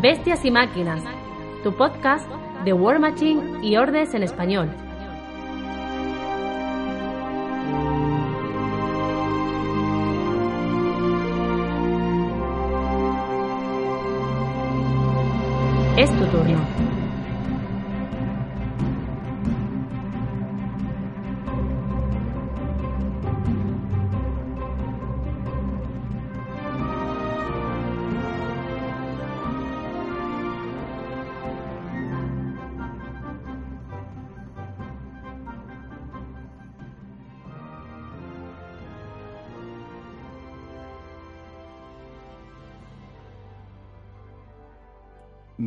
Bestias y Máquinas, tu podcast de War Machine y Ordes en español.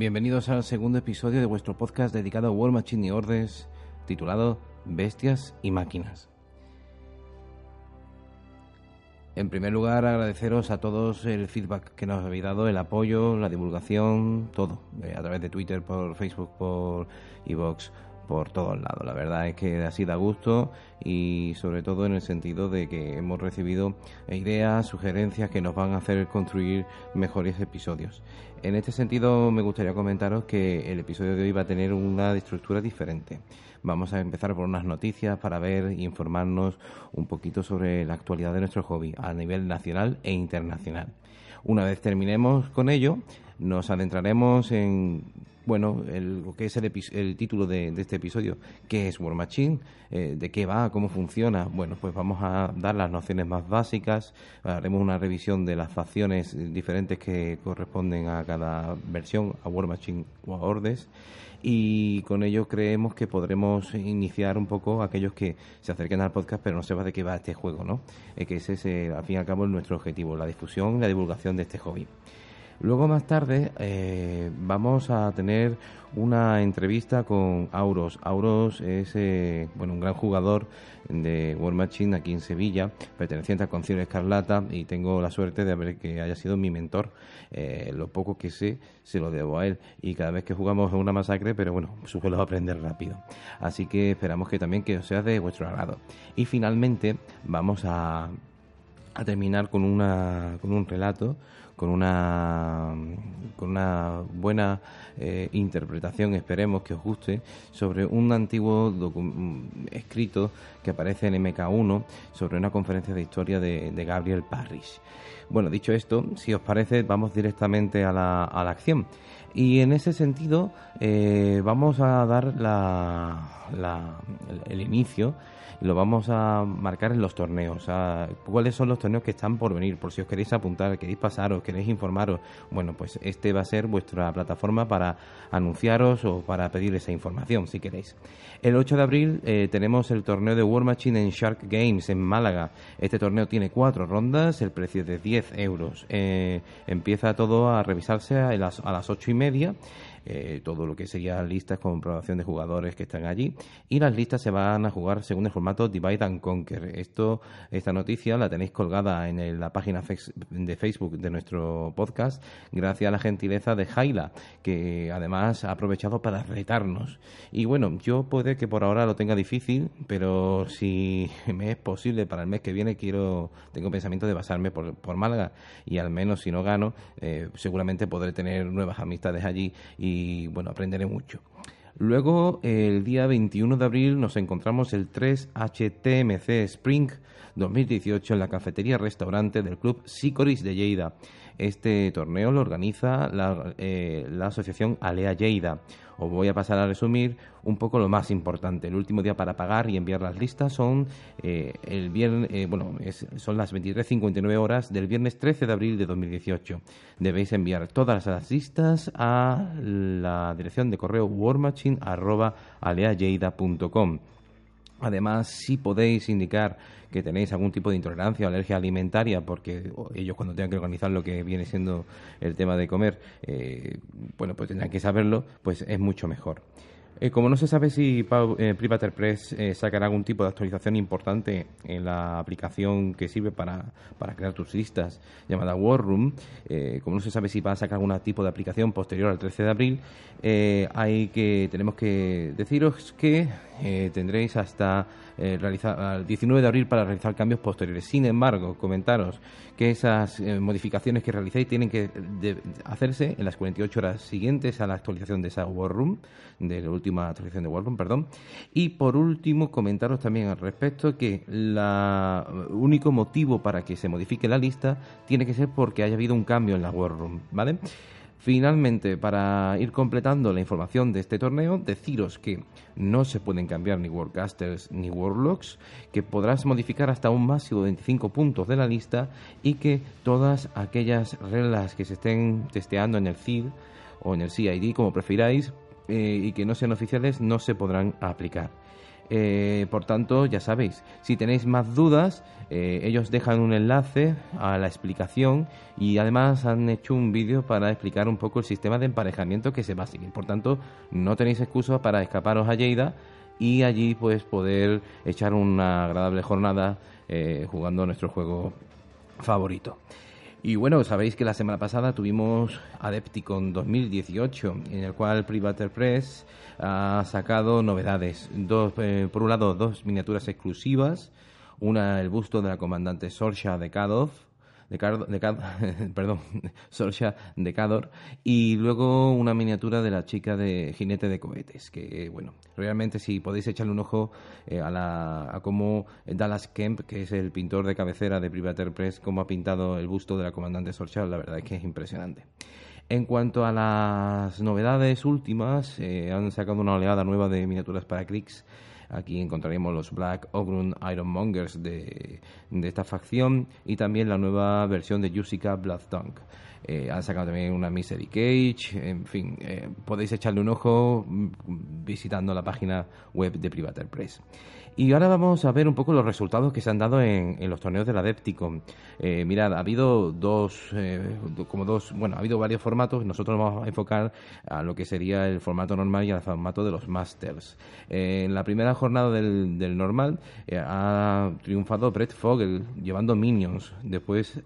Bienvenidos al segundo episodio de vuestro podcast dedicado a War Machine y Ordes, titulado Bestias y Máquinas. En primer lugar, agradeceros a todos el feedback que nos habéis dado, el apoyo, la divulgación, todo, eh, a través de Twitter, por Facebook, por iVoox, por todos lados. La verdad es que ha sido a gusto y sobre todo en el sentido de que hemos recibido ideas, sugerencias que nos van a hacer construir mejores episodios. En este sentido me gustaría comentaros que el episodio de hoy va a tener una estructura diferente. Vamos a empezar por unas noticias para ver e informarnos un poquito sobre la actualidad de nuestro hobby a nivel nacional e internacional. Una vez terminemos con ello, nos adentraremos en bueno, el, lo que es el, el título de, este episodio, ¿qué es War Machine? Eh, ¿De qué va? ¿Cómo funciona? Bueno, pues vamos a dar las nociones más básicas, haremos una revisión de las facciones diferentes que corresponden a cada versión, a War Machine o a Ordes, y con ello creemos que podremos iniciar un poco aquellos que se acerquen al podcast pero no sepan de qué va este juego, ¿no? Eh, que ese es, al fin y al cabo, nuestro objetivo, la difusión y la divulgación de este hobby. Luego más tarde eh, vamos a tener una entrevista con Auros. Auros es eh, bueno un gran jugador de War Machine aquí en Sevilla, perteneciente a Concilio Escarlata y tengo la suerte de haber que haya sido mi mentor. Eh, lo poco que sé se lo debo a él y cada vez que jugamos es una masacre, pero bueno, suelo aprender rápido. Así que esperamos que también que sea de vuestro agrado. Y finalmente vamos a, a terminar con, una, con un relato con una, con una buena eh, interpretación, esperemos que os guste, sobre un antiguo escrito que aparece en MK1 sobre una conferencia de historia de, de Gabriel Parrish. Bueno, dicho esto, si os parece, vamos directamente a la, a la acción. Y en ese sentido, eh, vamos a dar la, la, el inicio lo vamos a marcar en los torneos. ¿Cuáles son los torneos que están por venir? Por si os queréis apuntar, queréis pasaros, queréis informaros. Bueno, pues este va a ser vuestra plataforma para anunciaros o para pedir esa información, si queréis. El 8 de abril eh, tenemos el torneo de War Machine en Shark Games en Málaga. Este torneo tiene cuatro rondas, el precio es de 10 euros. Eh, empieza todo a revisarse a las, a las ocho y media eh, todo lo que sería listas con comprobación de jugadores que están allí y las listas se van a jugar según el formato Divide and Conquer. Esto, esta noticia la tenéis colgada en la página de Facebook de nuestro podcast gracias a la gentileza de Jaila que además ha aprovechado para retarnos. Y bueno, yo puede que por ahora lo tenga difícil, pero si me es posible para el mes que viene quiero tengo pensamiento de basarme por, por Málaga y al menos si no gano eh, seguramente podré tener nuevas amistades allí y bueno, aprenderé mucho. Luego, el día 21 de abril, nos encontramos el 3HTMC Spring 2018 en la cafetería restaurante del club Sicoris de Lleida. Este torneo lo organiza la, eh, la asociación Alea Lleida. Os voy a pasar a resumir un poco lo más importante. El último día para pagar y enviar las listas son eh, el viernes, eh, bueno, es, son las 23.59 horas del viernes 13 de abril de 2018. Debéis enviar todas las listas a la dirección de correo warmachine@aleayeida.com. Además, si podéis indicar que tenéis algún tipo de intolerancia o alergia alimentaria, porque ellos cuando tengan que organizar lo que viene siendo el tema de comer, eh, bueno, pues tendrán que saberlo, pues es mucho mejor. Eh, como no se sabe si eh, eh, sacará algún tipo de actualización importante en la aplicación que sirve para, para crear tus listas, llamada War Room, eh, como no se sabe si va a sacar algún tipo de aplicación posterior al 13 de abril, hay que tenemos que deciros que tendréis hasta eh, realizar, al 19 de abril para realizar cambios posteriores. Sin embargo, comentaros que esas eh, modificaciones que realicéis tienen que hacerse en las 48 horas siguientes a la actualización de esa War Room, de la última actualización de War Room, perdón. Y por último, comentaros también al respecto que el único motivo para que se modifique la lista tiene que ser porque haya habido un cambio en la War Room, ¿vale? Finalmente, para ir completando la información de este torneo, deciros que no se pueden cambiar ni Warcasters ni Warlocks, que podrás modificar hasta un máximo de 25 puntos de la lista y que todas aquellas reglas que se estén testeando en el CID o en el CID, como prefiráis, eh, y que no sean oficiales, no se podrán aplicar. Eh, por tanto, ya sabéis, si tenéis más dudas, eh, ellos dejan un enlace a la explicación y además han hecho un vídeo para explicar un poco el sistema de emparejamiento que se va a seguir. Por tanto, no tenéis excusa para escaparos a Lleida y allí pues poder echar una agradable jornada eh, jugando nuestro juego favorito. Y bueno, sabéis que la semana pasada tuvimos Adepticon 2018, en el cual Privater Press ha sacado novedades. Dos, eh, por un lado, dos miniaturas exclusivas. Una, el busto de la comandante Sorsha de Kadov, de, perdón, Sorsha de Cador, y luego una miniatura de la chica de jinete de cohetes, que bueno, realmente si podéis echarle un ojo eh, a, la, a cómo Dallas Kemp, que es el pintor de cabecera de Privateer Press, cómo ha pintado el busto de la comandante Sorsha, la verdad es que es impresionante. En cuanto a las novedades últimas, eh, han sacado una oleada nueva de miniaturas para Crix Aquí encontraremos los Black Ogrun Ironmongers de, de esta facción y también la nueva versión de Yusica Bloodtongue. Eh, han sacado también una Misery Cage, en fin, eh, podéis echarle un ojo mm, visitando la página web de Privater Press. Y ahora vamos a ver un poco los resultados que se han dado en, los torneos del Adepticon. Eh, mirad, ha habido dos, eh, como dos, bueno, ha habido varios formatos. Nosotros vamos a enfocar a lo que sería el formato normal y al formato de los Masters. Eh, en la primera jornada del, del normal ha triunfado Brett Fogel llevando Minions. Después,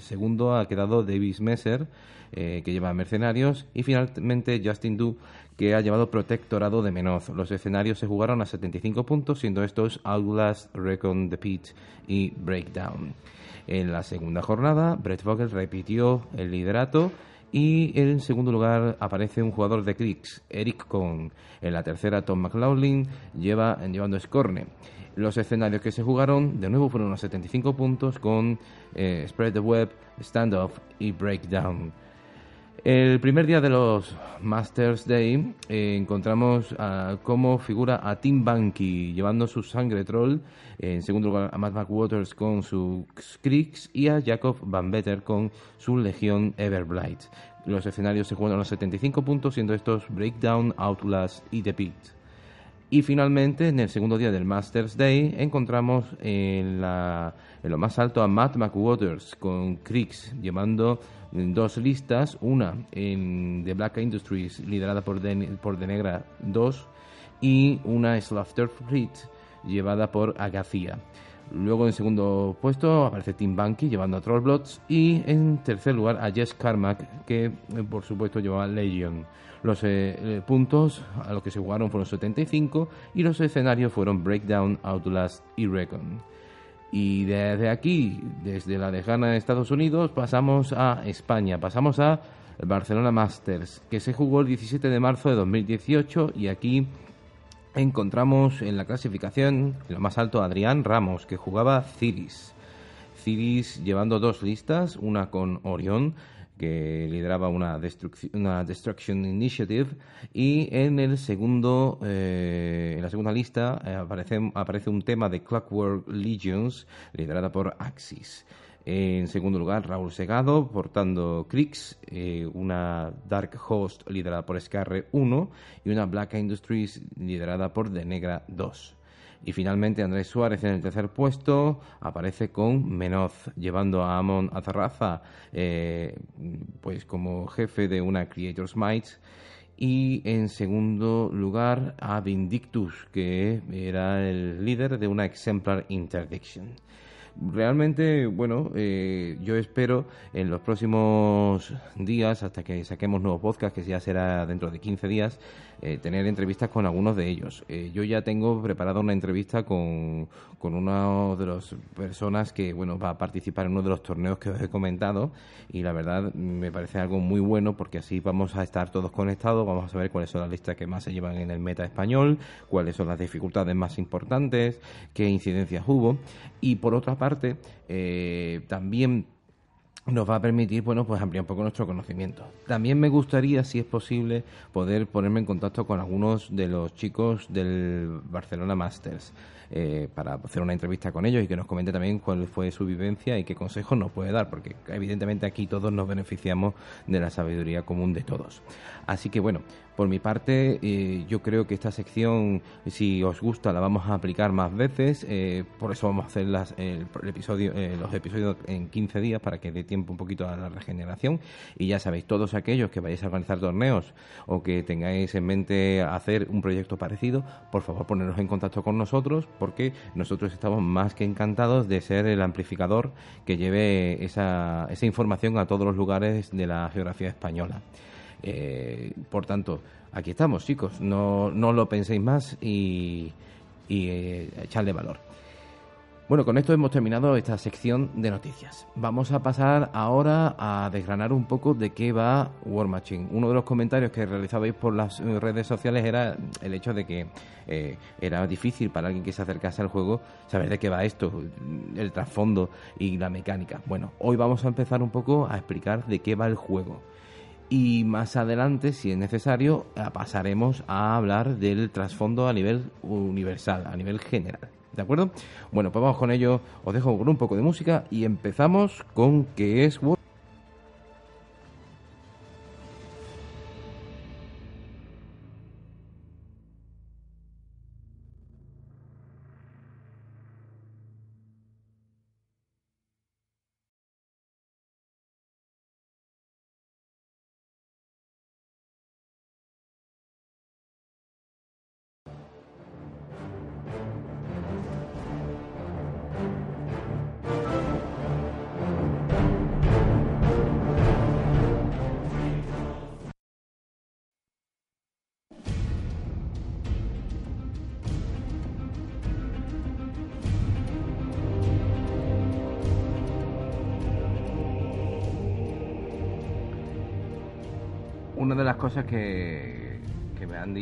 segundo ha quedado Davis Messer. Que lleva Mercenarios, y finalmente Justin Du, que ha llevado Protectorado de Menoz. Los escenarios se jugaron a 75 puntos, siendo estos Outlast, Recon the Pit y Breakdown. En la segunda jornada, Brett Vogel repitió el liderato y en segundo lugar aparece un jugador de Clicks, Eric Kohn. En la tercera, Tom McLaughlin lleva, llevando Scorne. Los escenarios que se jugaron de nuevo fueron a 75 puntos con eh, Spread the Web, Standoff y Breakdown. El primer día de los Masters Day eh, encontramos como figura a Tim Banky llevando su sangre troll, en segundo lugar a Matt McWaters con su Skrix y a Jacob Van Better con su Legión Everblight. Los escenarios se juegan a los 75 puntos, siendo estos Breakdown, Outlast y The Pit. Y finalmente, en el segundo día del Masters Day, encontramos en, la, en lo más alto a Matt McWaters con Krix llevando dos listas, una en The Black Industries liderada por De, Negra 2 y una Slaughter Fleet llevada por Agacia. Luego en segundo puesto aparece Tim Banky llevando a Trollblots y en tercer lugar a Jess Carmack que por supuesto llevaba Legion. Los eh, eh, puntos a los que se jugaron fueron 75 y los escenarios fueron Breakdown, Outlast y Recon. Y desde aquí, desde la lejana de Estados Unidos, pasamos a España, pasamos a Barcelona Masters, que se jugó el 17 de marzo de 2018 y aquí encontramos en la clasificación, en lo más alto, Adrián Ramos, que jugaba Ciris. Ciris llevando dos listas, una con Orión que lideraba una, una Destruction Initiative y en el segundo eh, en la segunda lista eh, aparece, aparece un tema de Clockwork Legions liderada por Axis en segundo lugar, Raúl Segado, portando Crix, eh, una Dark Host liderada por Scarre 1 y una Black Industries liderada por The Negra 2. Y finalmente Andrés Suárez en el tercer puesto aparece con Menoz, llevando a Amon Azarraza eh, pues como jefe de una Creator's Might. Y en segundo lugar a Vindictus, que era el líder de una Exemplar Interdiction. realmente, bueno, eh, yo espero en los próximos días, hasta que saquemos nuevos podcasts, que ya será dentro de 15 días, eh, tener entrevistas con algunos de ellos. Eh, yo ya tengo preparada una entrevista con, con una de las personas que, bueno, va a participar en uno de los torneos que os he comentado y la verdad me parece algo muy bueno porque así vamos a estar todos conectados, vamos a saber cuáles son las listas que más se llevan en el meta español, cuáles son las dificultades más importantes, qué incidencias hubo y por otra parte eh, también nos va a permitir bueno pues ampliar un poco nuestro conocimiento. También me gustaría, si es posible, poder ponerme en contacto con algunos de los chicos del Barcelona Masters. Eh, para hacer una entrevista con ellos y que nos comente también cuál fue su vivencia y qué consejos nos puede dar, porque evidentemente aquí todos nos beneficiamos de la sabiduría común de todos. Así que bueno, por mi parte, eh, yo creo que esta sección, si os gusta, la vamos a aplicar más veces. Eh, por eso vamos a hacer las, el, episodio, eh, los episodios en 15 días para que dé tiempo un poquito a la regeneración. Y ya sabéis, todos aquellos que vayáis a organizar torneos o que tengáis en mente hacer un proyecto parecido, por favor poneros en contacto con nosotros porque nosotros estamos más que encantados de ser el amplificador que lleve esa, esa información a todos los lugares de la geografía española. Eh, por tanto, aquí estamos, chicos. No, no lo penséis más y, y eh, echarle valor. Bueno, con esto hemos terminado esta sección de noticias. Vamos a pasar ahora a desgranar un poco de qué va War Machine. Uno de los comentarios que realizabais por las eh, redes sociales era el hecho de que era difícil para alguien que se acercase al juego saber de qué va esto, el trasfondo y la mecánica. Bueno, hoy vamos a empezar un poco a explicar de qué va el juego y más adelante, si es necesario, eh, pasaremos a hablar del trasfondo a nivel universal, a nivel general. ¿De acuerdo? Bueno, pues vamos con ello. Os dejo con un poco de música y empezamos con qué es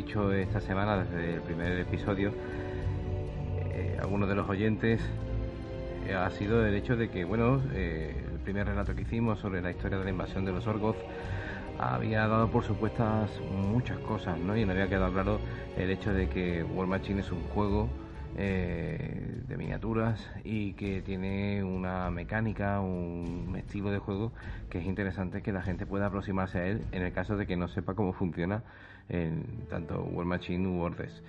esta semana desde el primer episodio eh, algunos de los oyentes eh, ha sido el hecho de que, bueno, eh, el primer relato que hicimos sobre la historia de la invasión de los Orgoth había dado por supuestas muchas cosas, ¿no? Y me había quedado claro el hecho de que War Machine es un juego eh, de miniaturas y que tiene una mecánica, un estilo de juego que es interesante que la gente pueda aproximarse a él en el caso de que no sepa cómo funciona en tanto War Machine u Ordes.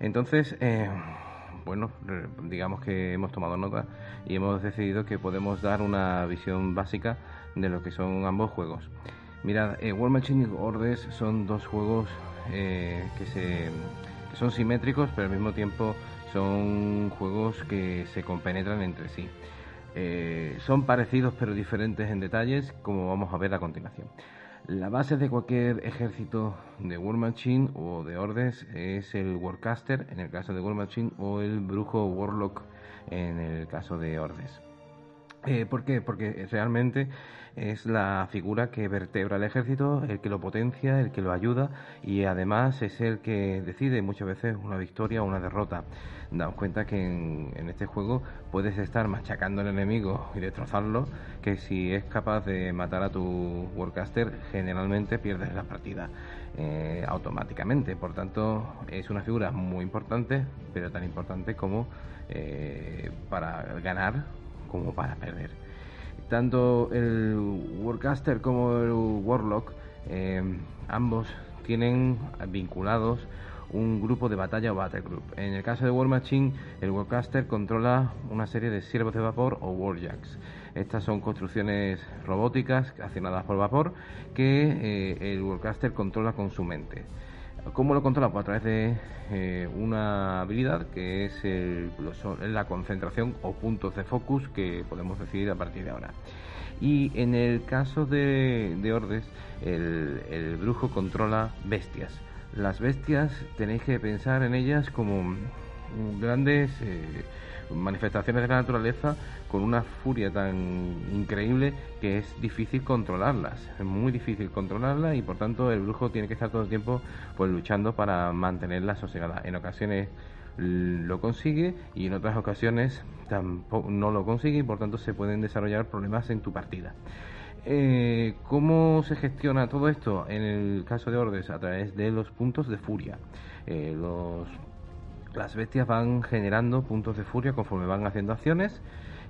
Entonces, eh, bueno, digamos que hemos tomado nota y hemos decidido que podemos dar una visión básica de lo que son ambos juegos. Mirad, eh, War Machine y Ordes son dos juegos que, se, son simétricos, pero al mismo tiempo son juegos que se compenetran entre sí. Eh, son parecidos pero diferentes en detalles, como vamos a ver a continuación. La base de cualquier ejército de War Machine o de Ordes es el Warcaster, en el caso de War Machine, o el Brujo Warlock, en el caso de Ordes. Eh, ¿Por qué? Porque realmente es la figura que vertebra el ejército, el que lo potencia, el que lo ayuda y además es el que decide muchas veces una victoria o una derrota. Daos cuenta que en, este juego puedes estar machacando al enemigo y destrozarlo, que si es capaz de matar a tu Warcaster, generalmente pierdes la partida eh, automáticamente. Por tanto, es una figura muy importante, pero tan importante como eh, para ganar como para perder. Tanto el Warcaster como el Warlock, eh, ambos tienen vinculados un grupo de batalla o battle group. En el caso de War Machine, el Warcaster controla una serie de siervos de vapor o Warjacks. Estas son construcciones robóticas accionadas por vapor que eh, el Warcaster controla con su mente. ¿Cómo lo controlamos? Pues a través de eh, una habilidad que es la concentración o puntos de focus que podemos decidir a partir de ahora. Y en el caso de, Ordes, el, brujo controla bestias. Las bestias tenéis que pensar en ellas como grandes eh, manifestaciones de la naturaleza con una furia tan increíble que es difícil controlarlas, es muy difícil controlarlas y por tanto el brujo tiene que estar todo el tiempo pues luchando para mantenerla sosegada. En ocasiones lo consigue y en otras ocasiones tampoco no lo consigue y por tanto se pueden desarrollar problemas en tu partida. Eh, ¿Cómo se gestiona todo esto? En el caso de Ordes, a través de los puntos de furia. Eh, los, las bestias van generando puntos de furia conforme van haciendo acciones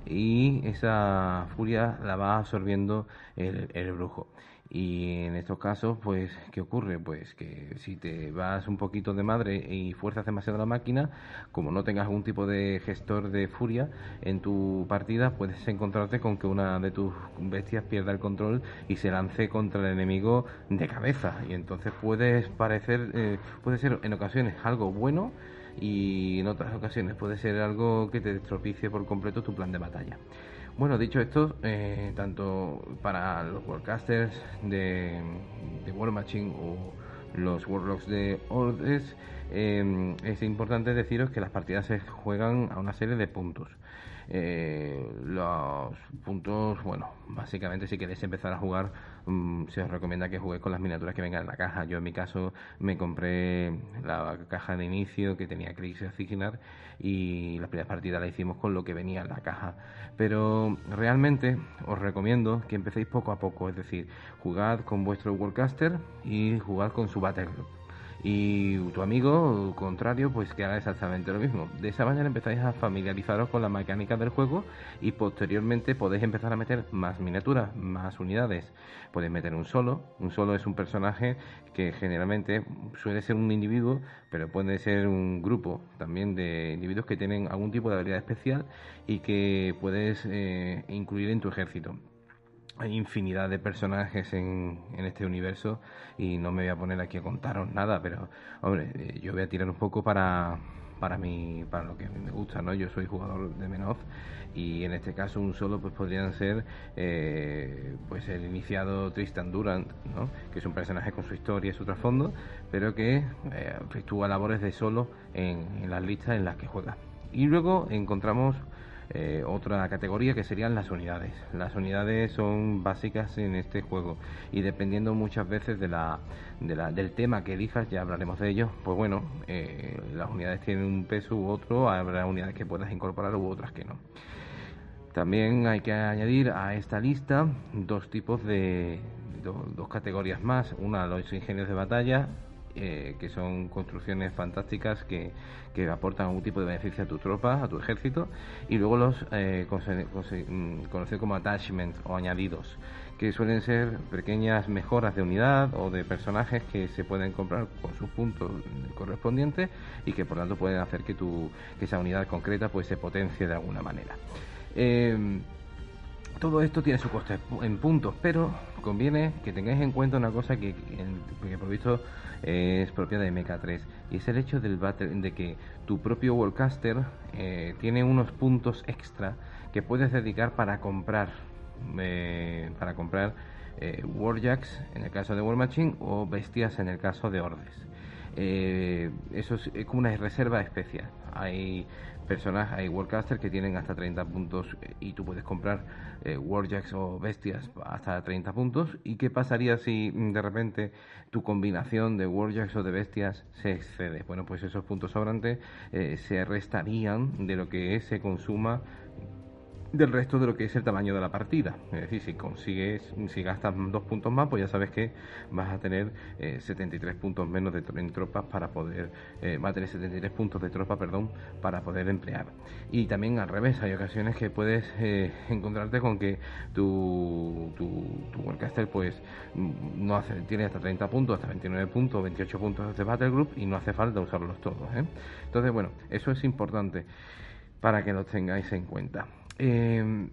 y esa furia la va absorbiendo el, brujo. Y en estos casos, pues, ¿qué ocurre? Pues que si te vas un poquito de madre y fuerzas demasiado la máquina, como no tengas algún tipo de gestor de furia en tu partida, puedes encontrarte con que una de tus bestias pierda el control y se lance contra el enemigo de cabeza. Y entonces puedes parecer, eh, puede ser en ocasiones algo bueno, y en otras ocasiones puede ser algo que te destropicie por completo tu plan de batalla. Bueno, dicho esto, eh, tanto para los Warcasters de, de War Machine o los Warlocks de Ordes, eh, es importante deciros que las partidas se juegan a una serie de puntos. Eh, los puntos, bueno, básicamente si queréis empezar a jugar, mm, se os recomienda que juguéis con las miniaturas que vengan en la caja. Yo en mi caso me compré la caja de inicio que tenía Crisis Asignar y la primera partida la hicimos con lo que venía en la caja. Pero realmente os recomiendo que empecéis poco a poco, es decir, jugad con vuestro Warcaster y jugad con su Battle y tu amigo contrario pues que haga exactamente lo mismo. De esa manera empezáis a familiarizaros con la mecánica del juego y posteriormente podéis empezar a meter más miniaturas, más unidades. Podéis meter un solo, un solo es un personaje que generalmente suele ser un individuo, pero puede ser un grupo también de individuos que tienen algún tipo de habilidad especial y que puedes eh, incluir en tu ejército hay infinidad de personajes en, en, este universo y no me voy a poner aquí a contaros nada, pero hombre, eh, yo voy a tirar un poco para, para, mí, para lo que me gusta, ¿no? Yo soy jugador de Menoz y en este caso un solo pues podrían ser eh, pues el iniciado Tristan Durant, ¿no? Que es un personaje con su historia y su trasfondo, pero que eh, efectúa labores de solo en, en las listas en las que juega. Y luego encontramos eh, otra categoría que serían las unidades. Las unidades son básicas en este juego y dependiendo muchas veces de la, del tema que elijas, ya hablaremos de ello, pues bueno, eh, las unidades tienen un peso u otro, habrá unidades que puedas incorporar u otras que no. También hay que añadir a esta lista dos tipos de, dos categorías más, una los ingenios de batalla eh, que son construcciones fantásticas que, aportan algún tipo de beneficio a tu tropa, a tu ejército, y luego los eh, mm, como attachments o añadidos, que suelen ser pequeñas mejoras de unidad o de personajes que se pueden comprar con sus puntos correspondientes y que por tanto pueden hacer que, tu, que esa unidad concreta pues se potencie de alguna manera. Eh, todo esto tiene su coste en puntos, pero conviene que tengáis en cuenta una cosa que, que por visto es propia de MK3 y es el hecho del de que tu propio Worldcaster eh, tiene unos puntos extra que puedes dedicar para comprar eh, para comprar eh, Warjacks en el caso de War Machine o bestias en el caso de Ordes. Eh, eso es, como una reserva especial. Hay personas, hay Warcaster que tienen hasta 30 puntos eh, y tú puedes comprar eh, Warjacks o bestias hasta 30 puntos. ¿Y qué pasaría si mm, de repente tu combinación de Warjacks o de bestias se excede? Bueno, pues esos puntos sobrantes eh, se restarían de lo que se consuma del resto de lo que es el tamaño de la partida. Es decir, si consigues, si gastas dos puntos más, pues ya sabes que vas a tener 73 eh, puntos menos de tropas para poder, eh, va a tener 73 puntos de tropa, perdón, para poder emplear. Y también al revés, hay ocasiones que puedes eh, encontrarte con que tu, tu, tu Warcaster pues no hace, tiene hasta 30 puntos, hasta 29 puntos, 28 puntos de Battle Group y no hace falta usarlos todos. Entonces, bueno, eso es importante para que lo tengáis en cuenta. Eh,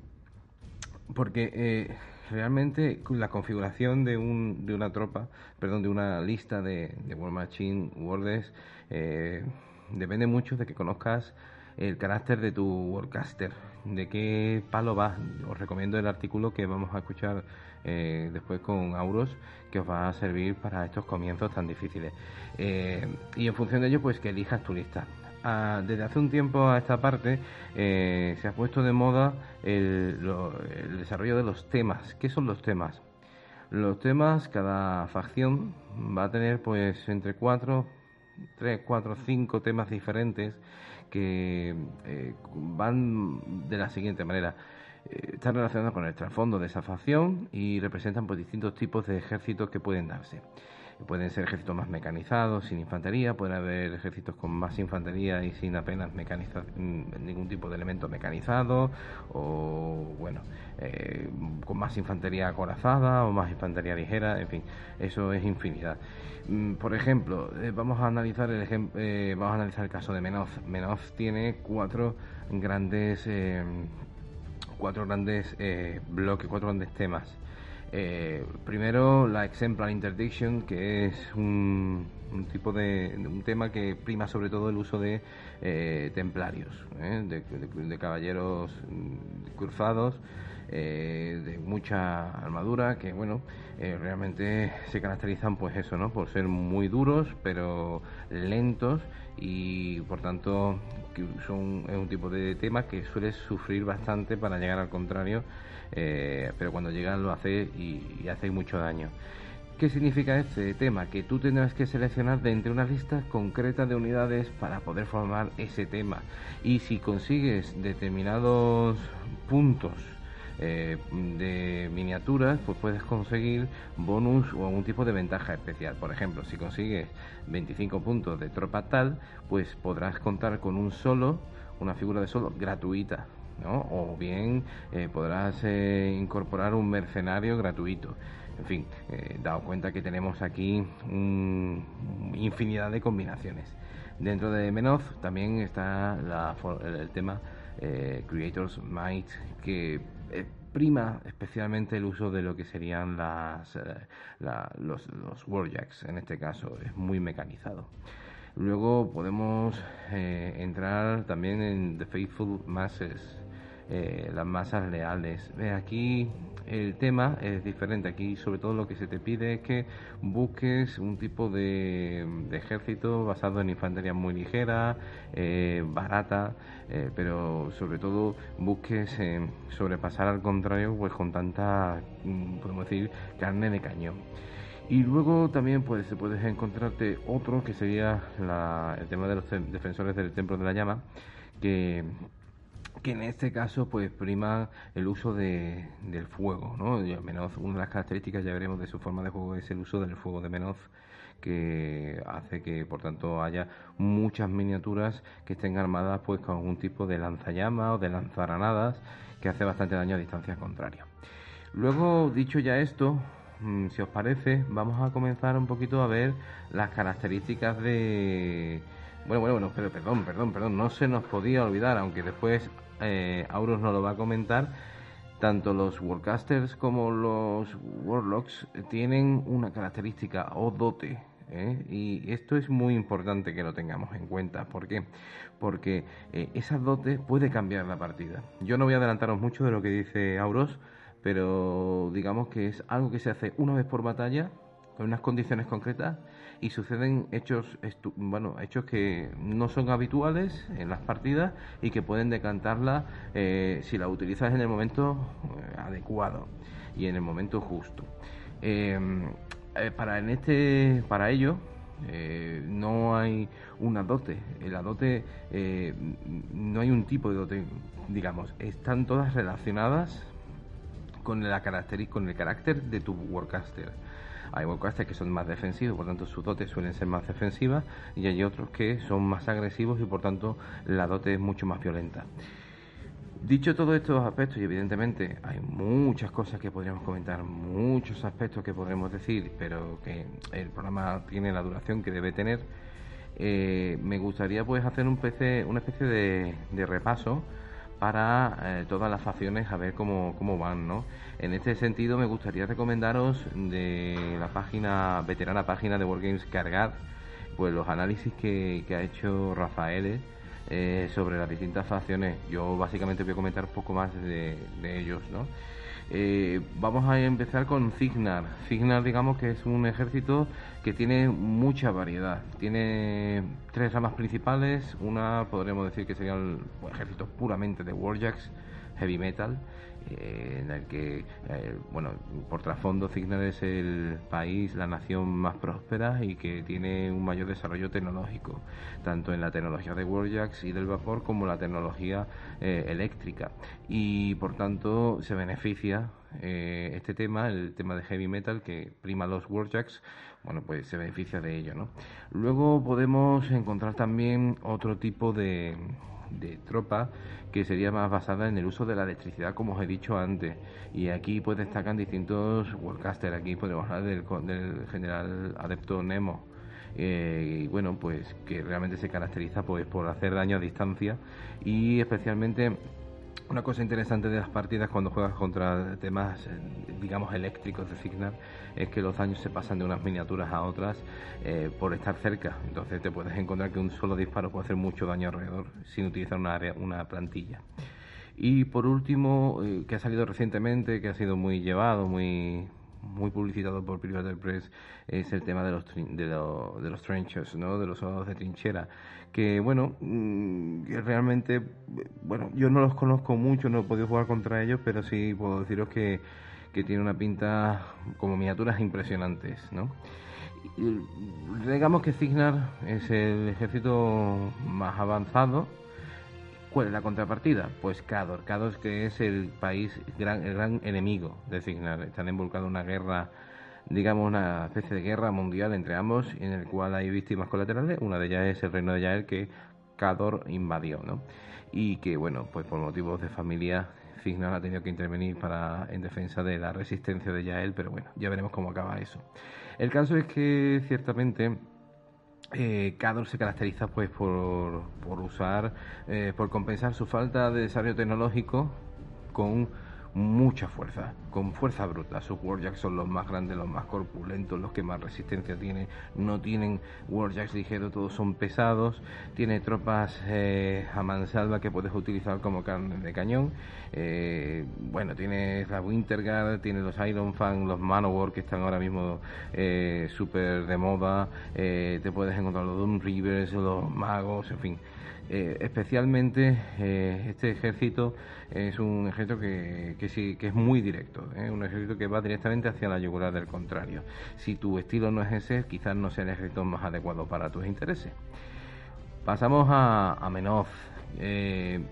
porque eh, realmente la configuración de, un, de una tropa, perdón, de una lista de, de War Machine Words eh, depende mucho de que conozcas el carácter de tu Warcaster, de qué palo va. Os recomiendo el artículo que vamos a escuchar eh, después con Auros, que os va a servir para estos comienzos tan difíciles. Y en función de ello, pues que elijas tu lista. Ah, desde hace un tiempo a esta parte eh, se ha puesto de moda el, desarrollo de los temas. ¿Qué son los temas? Los temas, cada facción va a tener pues entre cuatro, tres, cuatro, cinco temas diferentes que van de la siguiente manera. Eh, están relacionados con el trasfondo de esa facción y representan pues, distintos tipos de ejércitos que pueden darse. Pueden ser ejércitos más mecanizados, sin infantería, pueden haber ejércitos con más infantería y sin apenas mm, ningún tipo de elemento mecanizado, o bueno, eh, con más infantería acorazada o más infantería ligera, en fin, eso es infinidad. Mm, por ejemplo, eh, vamos a analizar el vamos a analizar el caso de Menoz. Menoz tiene cuatro grandes cuatro grandes eh, bloques, cuatro grandes temas. Eh, primero, la Exemplar Interdiction, que es un, tipo de, un tema que prima sobre todo el uso de eh, templarios, de, caballeros mm, cruzados, de mucha armadura, que bueno, realmente se caracterizan pues eso, ¿no? Por ser muy duros, pero lentos y por tanto son, es un tipo de tema que suele sufrir bastante para llegar al contrario, eh, pero cuando llegan lo hace y, hace mucho daño. ¿Qué significa este tema? Que tú tendrás que seleccionar de entre una lista concreta de unidades para poder formar ese tema. Y si consigues determinados puntos eh, de miniaturas, pues puedes conseguir bonus o algún tipo de ventaja especial. Por ejemplo, si consigues 25 puntos de tropa tal, pues podrás contar con un solo, una figura de solo gratuita. ¿No? O bien eh, podrás eh, incorporar un mercenario gratuito. En fin, eh, dado cuenta que tenemos aquí infinidad de combinaciones. Dentro de Menoz también está el, tema Creators Might, que prima especialmente el uso de lo que serían las, eh, los, los warjacks, en este caso, es muy mecanizado. Luego podemos entrar también en The Faithful Masses, las masas leales. aquí el tema es diferente. Aquí, sobre todo, lo que se te pide es que busques un tipo de, ejército basado en infantería muy ligera, eh, barata, eh, pero sobre todo busques sobrepasar al contrario, pues con tanta, mm, podemos decir, carne de cañón. Y luego también pues, puedes encontrarte otro que sería el tema de los defensores del templo de la llama, que que en este caso pues prima el uso de, del fuego, ¿no? Menoz, una de las características, ya veremos, de su forma de juego es el uso del fuego de Menoz, que hace que por tanto haya muchas miniaturas que estén armadas pues con algún tipo de lanzallamas o de lanzaranadas que hace bastante daño a distancias contrarias. Luego, dicho ya esto, mm, si os parece, vamos a comenzar un poquito a ver las características de... Bueno, bueno, bueno, pero perdón, perdón, perdón, no se nos podía olvidar, aunque después eh, Auros nos lo va a comentar, tanto los Warcasters como los Warlocks tienen una característica o dote. ¿eh? Y esto es muy importante que lo tengamos en cuenta. ¿Por qué? Porque eh, esa dote puede cambiar la partida. Yo no voy a adelantaros mucho de lo que dice Auros, pero digamos que es algo que se hace una vez por batalla, con unas condiciones concretas, y suceden hechos, bueno, hechos que no son habituales en las partidas y que pueden decantarla eh, si la utilizas en el momento eh, adecuado y en el momento justo. Eh, para en este, para ello no hay una dote. La dote no hay un tipo de dote, digamos, están todas relacionadas con la con el carácter de tu Warcaster. Hay Warcasters que son más defensivos, por tanto sus dotes suelen ser más defensivas, y hay otros que son más agresivos y por tanto la dote es mucho más violenta. Dicho todos estos aspectos, y evidentemente hay muchas cosas que podríamos comentar, muchos aspectos que podremos decir, pero que el programa tiene la duración que debe tener, eh, me gustaría pues hacer un PC, una especie de, repaso para eh, todas las facciones a ver cómo, cómo van, ¿no? En este sentido me gustaría recomendaros de la página, veterana página de Wargames Cargar, pues los análisis que, ha hecho Rafael eh, sobre las distintas facciones. Yo básicamente voy a comentar un poco más de, ellos, ¿no? Eh, vamos a empezar con Cignar. Cignar, digamos que es un ejército que tiene mucha variedad. Tiene tres ramas principales. Una podríamos decir que sería el ejército puramente de Warjacks, heavy metal. Eh, en el que, eh, bueno, por trasfondo, Cignar es el país, la nación más próspera y que tiene un mayor desarrollo tecnológico, tanto en la tecnología de Warjacks y del vapor como la tecnología eh, eléctrica. Y por tanto, se beneficia este tema, el tema de heavy metal que prima los Warjacks, bueno, pues se beneficia de ello, ¿no? Luego podemos encontrar también otro tipo de de tropa que sería más basada en el uso de la electricidad, como os he dicho antes. Y aquí pues destacan distintos Warcaster. Aquí podemos hablar del, del general adepto Nemo. Eh, y bueno, pues que realmente se caracteriza pues por hacer daño a distancia y especialmente una cosa interesante de las partidas cuando juegas contra temas, eh, digamos, eléctricos de Signar es que los daños se pasan de unas miniaturas a otras eh, por estar cerca. Entonces te puedes encontrar que un solo disparo puede hacer mucho daño alrededor sin utilizar una, área, una plantilla. Y por último, eh, que ha salido recientemente, que ha sido muy llevado, muy muy publicitado por Private Press es el tema de los de, de los trenches, ¿no? De los soldados de trinchera, que bueno, mm, realmente bueno, yo no los conozco mucho, no he podido jugar contra ellos, pero sí puedo deciros que que tiene una pinta como miniaturas impresionantes, ¿no? digamos que Cignar es el ejército más avanzado. ¿Cuál es la contrapartida? Pues Cador. Cador que es el país, gran, el gran enemigo de Cignar. Están involucrados en una guerra, digamos una especie de guerra mundial entre ambos, en el cual hay víctimas colaterales. Una de ellas es el reino de Yael que Cador invadió, ¿no? Y que, bueno, pues por motivos de familia Cignar ha tenido que intervenir para, en defensa de la resistencia de Yael, pero bueno, ya veremos cómo acaba eso. El caso es que ciertamente eh, Cador se caracteriza pues por, por usar, eh, por compensar su falta de desarrollo tecnológico con mucha fuerza, con fuerza bruta. Sus Warjacks son los más grandes, los más corpulentos, los que más resistencia tienen. No tienen Warjacks ligeros, todos son pesados. Tiene tropas eh, a mansalva que puedes utilizar como carne de cañón. Eh, bueno, tiene la Winterguard, tiene los Iron Fan, los Manowar que están ahora mismo eh, súper de moda. Eh, te puedes encontrar los Doom Rivers, los magos, en fin. Eh, especialmente eh, este ejército es un ejército que, que, sí, que es muy directo, ¿eh? un ejército que va directamente hacia la yugular del contrario. Si tu estilo no es ese, quizás no sea el ejército más adecuado para tus intereses. Pasamos a, a Menoz.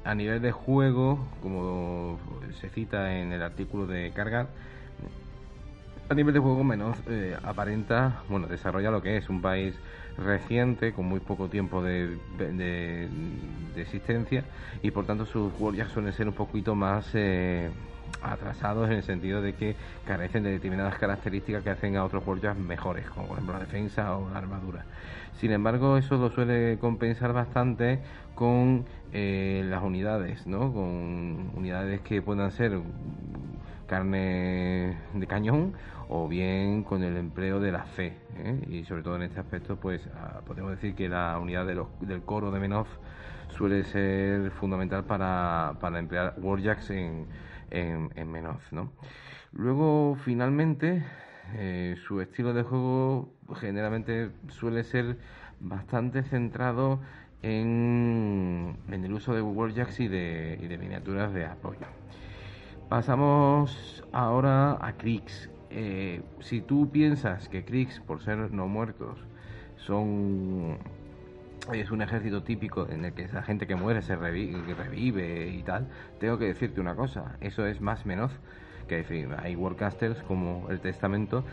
a nivel de juego, como se cita en el artículo de Cargar, a nivel de juego Menoz aparenta, bueno, desarrolla lo que es un país reciente, con muy poco tiempo de, existencia, y por tanto sus ya suelen ser un poquito más eh, atrasados en el sentido de que carecen de determinadas características que hacen a otros Warjacks mejores, como por ejemplo la defensa o la armadura. Sin embargo, eso lo suele compensar bastante con eh, las unidades, ¿no? Con unidades que puedan ser carne de cañón o bien con el empleo de la fe. ¿eh? Y sobre todo en este aspecto, pues ah, podemos decir que la unidad de del coro de Menov suele ser fundamental para, para emplear Warjacks en, en, en. ¿no? Luego, finalmente, eh, su estilo de juego generalmente suele ser bastante centrado en, en el uso de Warjacks y de, y de miniaturas de apoyo. Pasamos ahora a Kriegs. Eh, si tú piensas que Kriegs, por ser no muertos, son es un ejército típico en el que esa gente que muere se revive, revive y tal, tengo que decirte una cosa, eso es más menos que hay Warcasters como el Testamento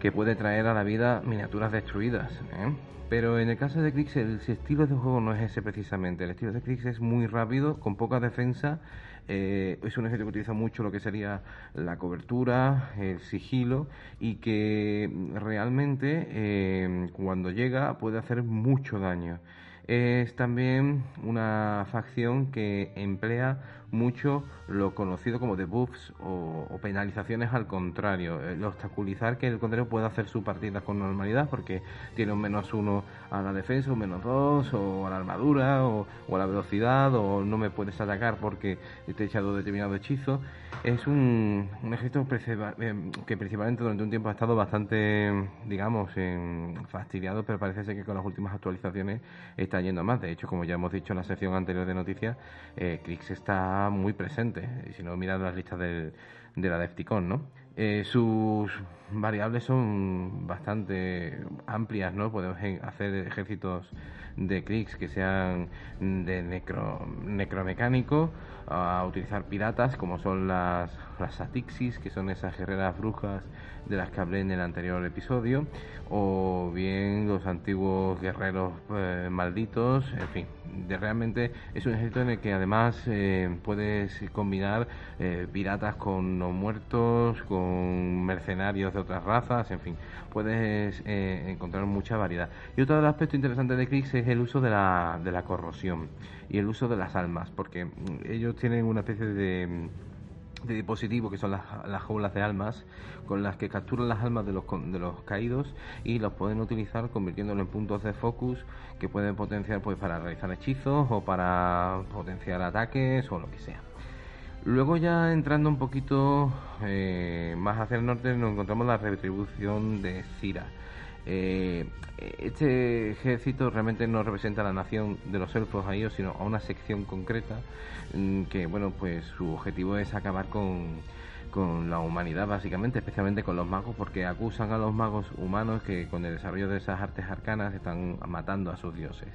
que puede traer a la vida miniaturas destruidas. ¿eh? Pero en el caso de Kriegs el, estilo de juego no es ese precisamente. El estilo de Kriegs es muy rápido, con poca defensa eh, es un ejército que utiliza mucho lo que sería la cobertura, el sigilo y que realmente eh, cuando llega puede hacer mucho daño. es también una facción que emplea mucho lo conocido como debuffs o, o penalizaciones al contrario, el obstaculizar que el contrario pueda hacer su partida con normalidad porque tiene un menos uno a la defensa, un menos dos, o a la armadura, o, a la velocidad, o no me puedes atacar porque te he echado determinado hechizo. Es un, un ejército eh, que principalmente durante un tiempo ha estado bastante, digamos, fastidiado, pero parece ser que con las últimas actualizaciones está yendo más. De hecho, como ya hemos dicho en la sección anterior de noticias, eh, está muy presente. Si no, mirad las listas del, de la Defticon, ¿no? Eh, sus variables son bastante amplias, ¿no? Podemos hacer ejércitos de clics que sean de necro, necromecánico, a utilizar piratas como son las, las Atixis, que son esas guerreras brujas de las que hablé en el anterior episodio, o bien los antiguos guerreros eh, malditos, en fin, de realmente es un ejército en el que además eh, puedes combinar eh, piratas con no muertos, con mercenarios de otras razas, en fin, puedes encontrar mucha variedad. Y otro aspecto interesante de Kriegs es el uso de la, de la corrosión y el uso de las almas, porque mm, ellos tienen una especie de de dispositivo que son las, las jaulas de almas con las que capturan las almas de los, de los caídos y los pueden utilizar convirtiéndolo en puntos de focus que pueden potenciar pues para realizar hechizos o para potenciar ataques o lo que sea. Luego ya entrando un poquito eh, más hacia el norte nos encontramos la retribución de Cira. Eh, este ejército realmente no representa a la nación de los elfos ahí, sino a una sección concreta Mm, que bueno, pues su objetivo es acabar con, con la humanidad básicamente, especialmente con los magos, porque acusan a los magos humanos que con el desarrollo de esas artes arcanas están matando a sus dioses.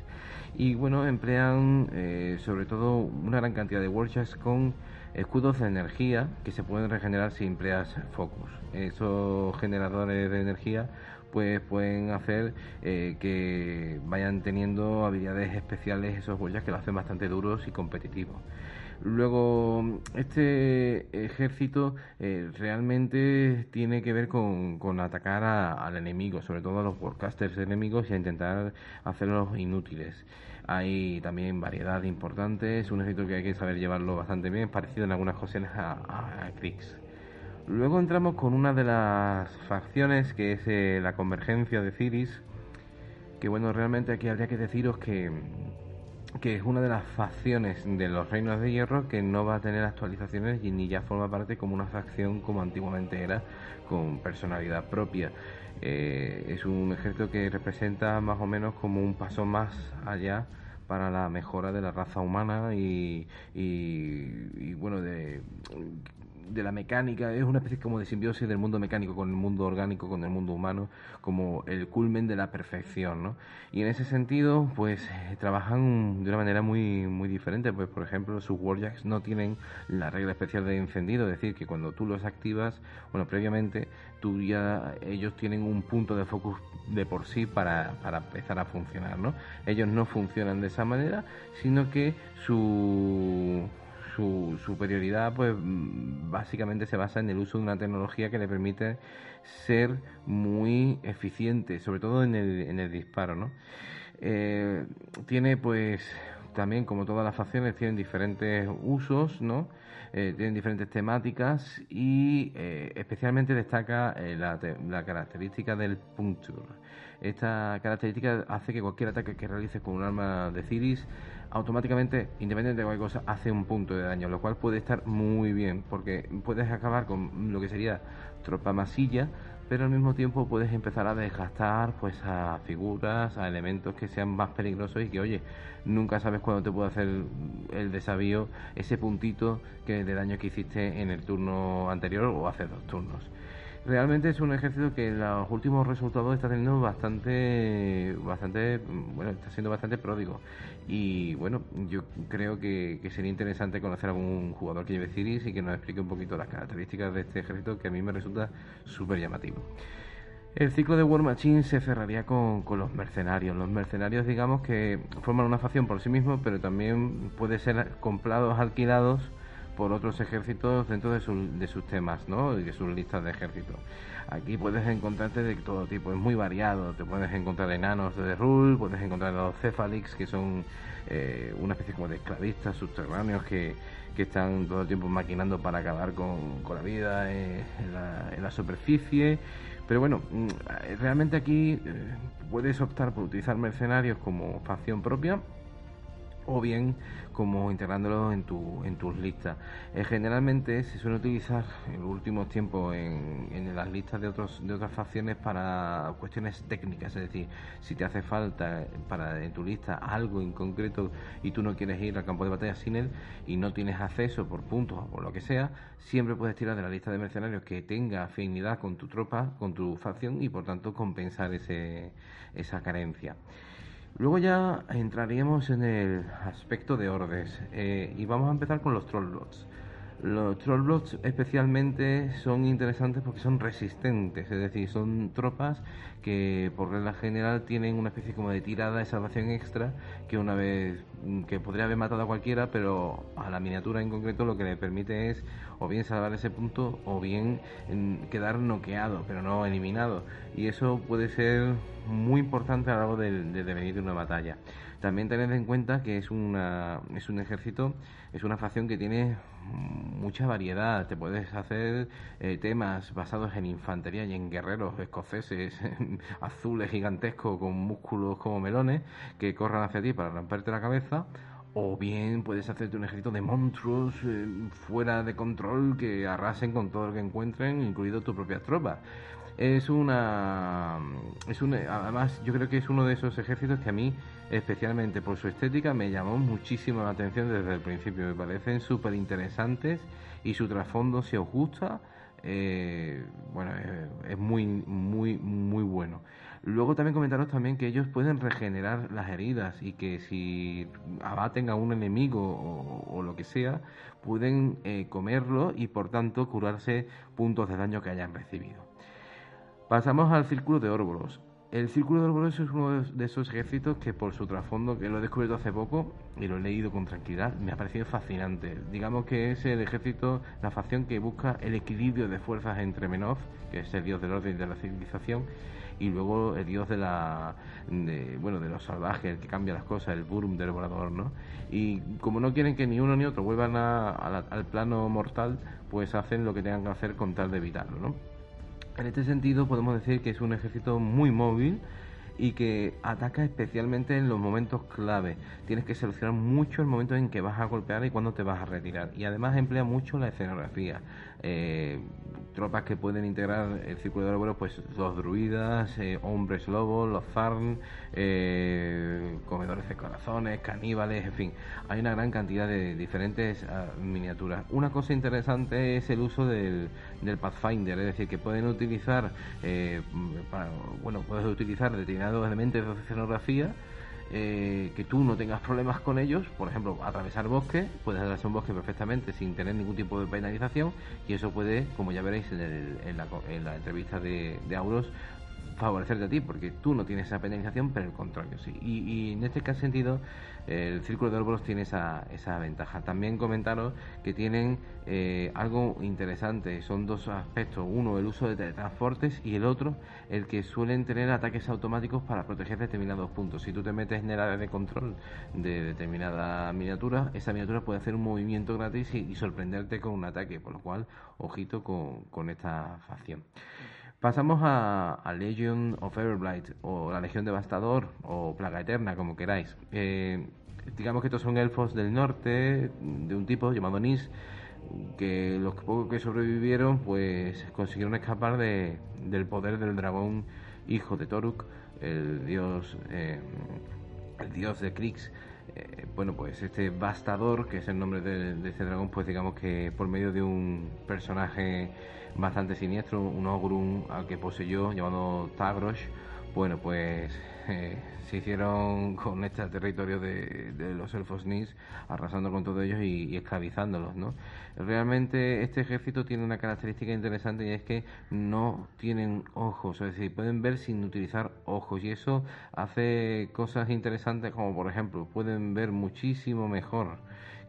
Y bueno, emplean eh, sobre todo una gran cantidad de workshops con escudos de energía que se pueden regenerar si empleas focus. Esos generadores de energía pues pueden hacer eh, que vayan teniendo habilidades especiales esos huellas que lo hacen bastante duros y competitivos. Luego, este ejército eh, realmente tiene que ver con, atacar al enemigo, sobre todo a los warcasters enemigos y a intentar hacerlos inútiles. Hay también variedad importante, es un ejército que hay que saber llevarlo bastante bien, parecido en algunas ocasiones a, a, a Luego entramos con una de las facciones que es eh, la convergencia de Ciris, que bueno, realmente aquí habría que deciros que, que es una de las facciones de los Reinos de Hierro que no va a tener actualizaciones y ni ya forma parte como una facción como antiguamente era, con personalidad propia. Eh, es un ejército que representa más o menos como un paso más allá para la mejora de la raza humana y, y, y bueno, de de la mecánica, es una especie como de simbiosis del mundo mecánico con el mundo orgánico, con el mundo humano, como el culmen de la perfección, ¿no? Y en ese sentido, pues eh, trabajan de una manera muy, muy diferente, pues por ejemplo, sus Warjacks no tienen la regla especial de encendido, es decir, que cuando tú los activas, bueno, previamente, tú ya, ellos tienen un punto de focus de por sí para, para empezar a funcionar, ¿no? Ellos no funcionan de esa manera, sino que su su superioridad pues mm, básicamente se basa en el uso de una tecnología que le permite ser muy eficiente, sobre todo en el, disparo, ¿no? Eh, tiene pues también como todas las facciones tienen diferentes usos, ¿no? Eh, tienen diferentes temáticas y eh, especialmente destaca la, la, característica del puncture. Esta característica hace que cualquier ataque que realices con un arma de Ciris automáticamente, independiente de cualquier cosa, hace un punto de daño, lo cual puede estar muy bien, porque puedes acabar con lo que sería tropa masilla, pero al mismo tiempo puedes empezar a desgastar pues a figuras, a elementos que sean más peligrosos y que oye, nunca sabes cuándo te puede hacer el desavío ese puntito que de daño que hiciste en el turno anterior o hace dos turnos realmente es un ejército que en los últimos resultados está teniendo bastante, bastante, bueno, está siendo bastante pródigo. Y bueno, yo creo que, sería interesante conocer a algún jugador que lleve Ciris y que nos explique un poquito las características de este ejército que a mí me resulta súper llamativo. El ciclo de War Machine se cerraría con, los mercenarios. Los mercenarios, digamos que forman una facción por sí mismos, pero también puede ser comprados, alquilados por otros ejércitos dentro de, de sus temas, ¿no? Y de sus listas de ejércitos. Aquí puedes encontrarte de todo tipo, es muy variado. Te puedes encontrar enanos de Rule, puedes encontrar los Cephalix, que son eh, una especie como de esclavistas subterráneos que, que están todo el tiempo maquinando para acabar con, con la vida en, la, en, la, superficie. Pero bueno, mm, realmente aquí eh, puedes optar por utilizar mercenarios como facción propia o bien como integrándolos en, tu, en tus listas. Eh, generalmente se suele utilizar en los últimos tiempos en, las listas de, otras facciones para cuestiones técnicas, es decir, si te hace falta para en tu lista algo en concreto y tú no quieres ir al campo de batalla sin él y no tienes acceso por puntos o por lo que sea, siempre puedes tirar de la lista de mercenarios que tenga afinidad con tu tropa, con tu facción y por tanto compensar esa carencia. Luego ya entraríamos en el aspecto de ordes eh, y vamos a empezar con los trollblots. Los trollblots especialmente son interesantes porque son resistentes, es decir, son tropas que por regla general tienen una especie como de tirada de salvación extra que una vez que podría haber matado a cualquiera, pero a la miniatura en concreto lo que le permite es o bien salvar ese punto o bien quedar noqueado, pero no eliminado. Y eso puede ser muy importante a lo largo del, del devenir de una batalla. También tened en cuenta que es, una, es un ejército, es una facción que tiene mucha variedad. Te puedes hacer eh, temas basados en infantería y en guerreros escoceses azules gigantescos con músculos como melones que corran hacia ti para romperte la cabeza o bien puedes hacerte un ejército de monstruos eh, fuera de control que arrasen con todo lo que encuentren, incluido tus propias tropas. Es una. Es un, además, yo creo que es uno de esos ejércitos que a mí, especialmente por su estética, me llamó muchísimo la atención desde el principio. Me parecen súper interesantes y su trasfondo, si os gusta, eh, bueno, es muy, muy, muy bueno. Luego también comentaros también que ellos pueden regenerar las heridas y que si abaten a un enemigo o, lo que sea, pueden eh, comerlo y por tanto curarse puntos de daño que hayan recibido. Pasamos al círculo de Órbolos. El Círculo de Orboros es uno de esos ejércitos que por su trasfondo, que lo he descubierto hace poco y lo he leído con tranquilidad, me ha parecido fascinante. Digamos que es el ejército, la facción que busca el equilibrio de fuerzas entre Menoz, que es el dios del orden y de la civilización, y luego el dios de la de, bueno de los salvajes el que cambia las cosas el Burum del volador no y como no quieren que ni uno ni otro vuelvan al plano mortal pues hacen lo que tengan que hacer con tal de evitarlo no en este sentido podemos decir que es un ejército muy móvil y que ataca especialmente en los momentos clave. Tienes que seleccionar mucho el momento en que vas a golpear y cuándo te vas a retirar. Y además emplea mucho la escenografía. Eh, tropas que pueden integrar el círculo de árboles, pues los druidas, eh, hombres lobos, los zarn, eh, comedores de corazones, caníbales, en fin, hay una gran cantidad de diferentes ah, miniaturas. Una cosa interesante es el uso del, del Pathfinder, es decir, que pueden utilizar, bueno, puedes utilizar determinados elementos de escenografía eh, que tú no tengas problemas con ellos, por ejemplo, atravesar bosque, puedes atravesar un bosque perfectamente sin tener ningún tipo de penalización y eso puede, como ya veréis en, la, entrevista de, de Auros, favorecerte a ti, porque tú no tienes esa penalización, pero el contrario sí. Y, en este sentido, el Círculo de Árboles tiene esa, esa ventaja. También comentaros que tienen eh, algo interesante, son dos aspectos, uno el uso de teletransportes y el otro el que suelen tener ataques automáticos para proteger determinados puntos. Si tú te metes en el área de control de determinada miniatura, esa miniatura puede hacer un movimiento gratis y, sorprenderte con un ataque, por lo cual, ojito con, con esta facción. Pasamos a, Legion of Everblight, o la Legión Devastador, o Plaga Eterna, como queráis. Eh, digamos que estos son elfos del norte, de un tipo llamado Nis, que los pocos que sobrevivieron, pues consiguieron escapar de, del poder del dragón hijo de Toruk, el dios, eh, el dios de Krix. Eh, bueno, pues este Bastador, que es el nombre de, de este dragón, pues digamos que por medio de un personaje bastante siniestro, un ogrum al que poseyó llamado Tagrosh, bueno, pues eh, se hicieron con este territorio de, los elfos Nis, arrasando con todos ellos y, esclavizándolos, ¿no? Realmente este ejército tiene una característica interesante y es que no tienen ojos, es decir, pueden ver sin utilizar ojos y eso hace cosas interesantes como por ejemplo pueden ver muchísimo mejor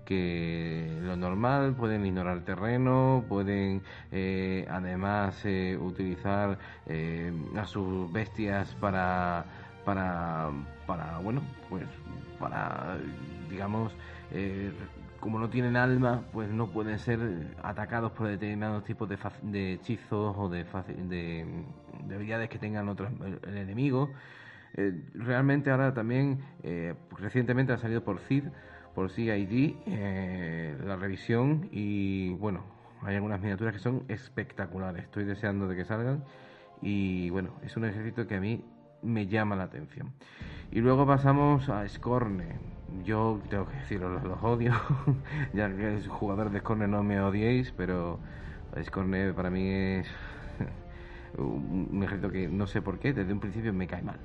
que lo normal, pueden ignorar terreno, pueden eh, además eh, utilizar eh, a sus bestias para, para, para, bueno, pues para, digamos, como no tienen alma, pues no pueden ser atacados por determinados tipos de, de hechizos o de, de, de, habilidades que tengan otros el, enemigo. realmente ahora también, recientemente ha salido por Cid, por CID eh, la revisión y bueno, hay algunas miniaturas que son espectaculares. Estoy deseando de que salgan y bueno, es un ejército que a mí me llama la atención. Y luego pasamos a Scorne. Yo tengo que decirlo, los, odio. ya que es jugador de Scorne no me odiéis, pero Scorne para mí es un ejército que no sé por qué, desde un principio me cae mal.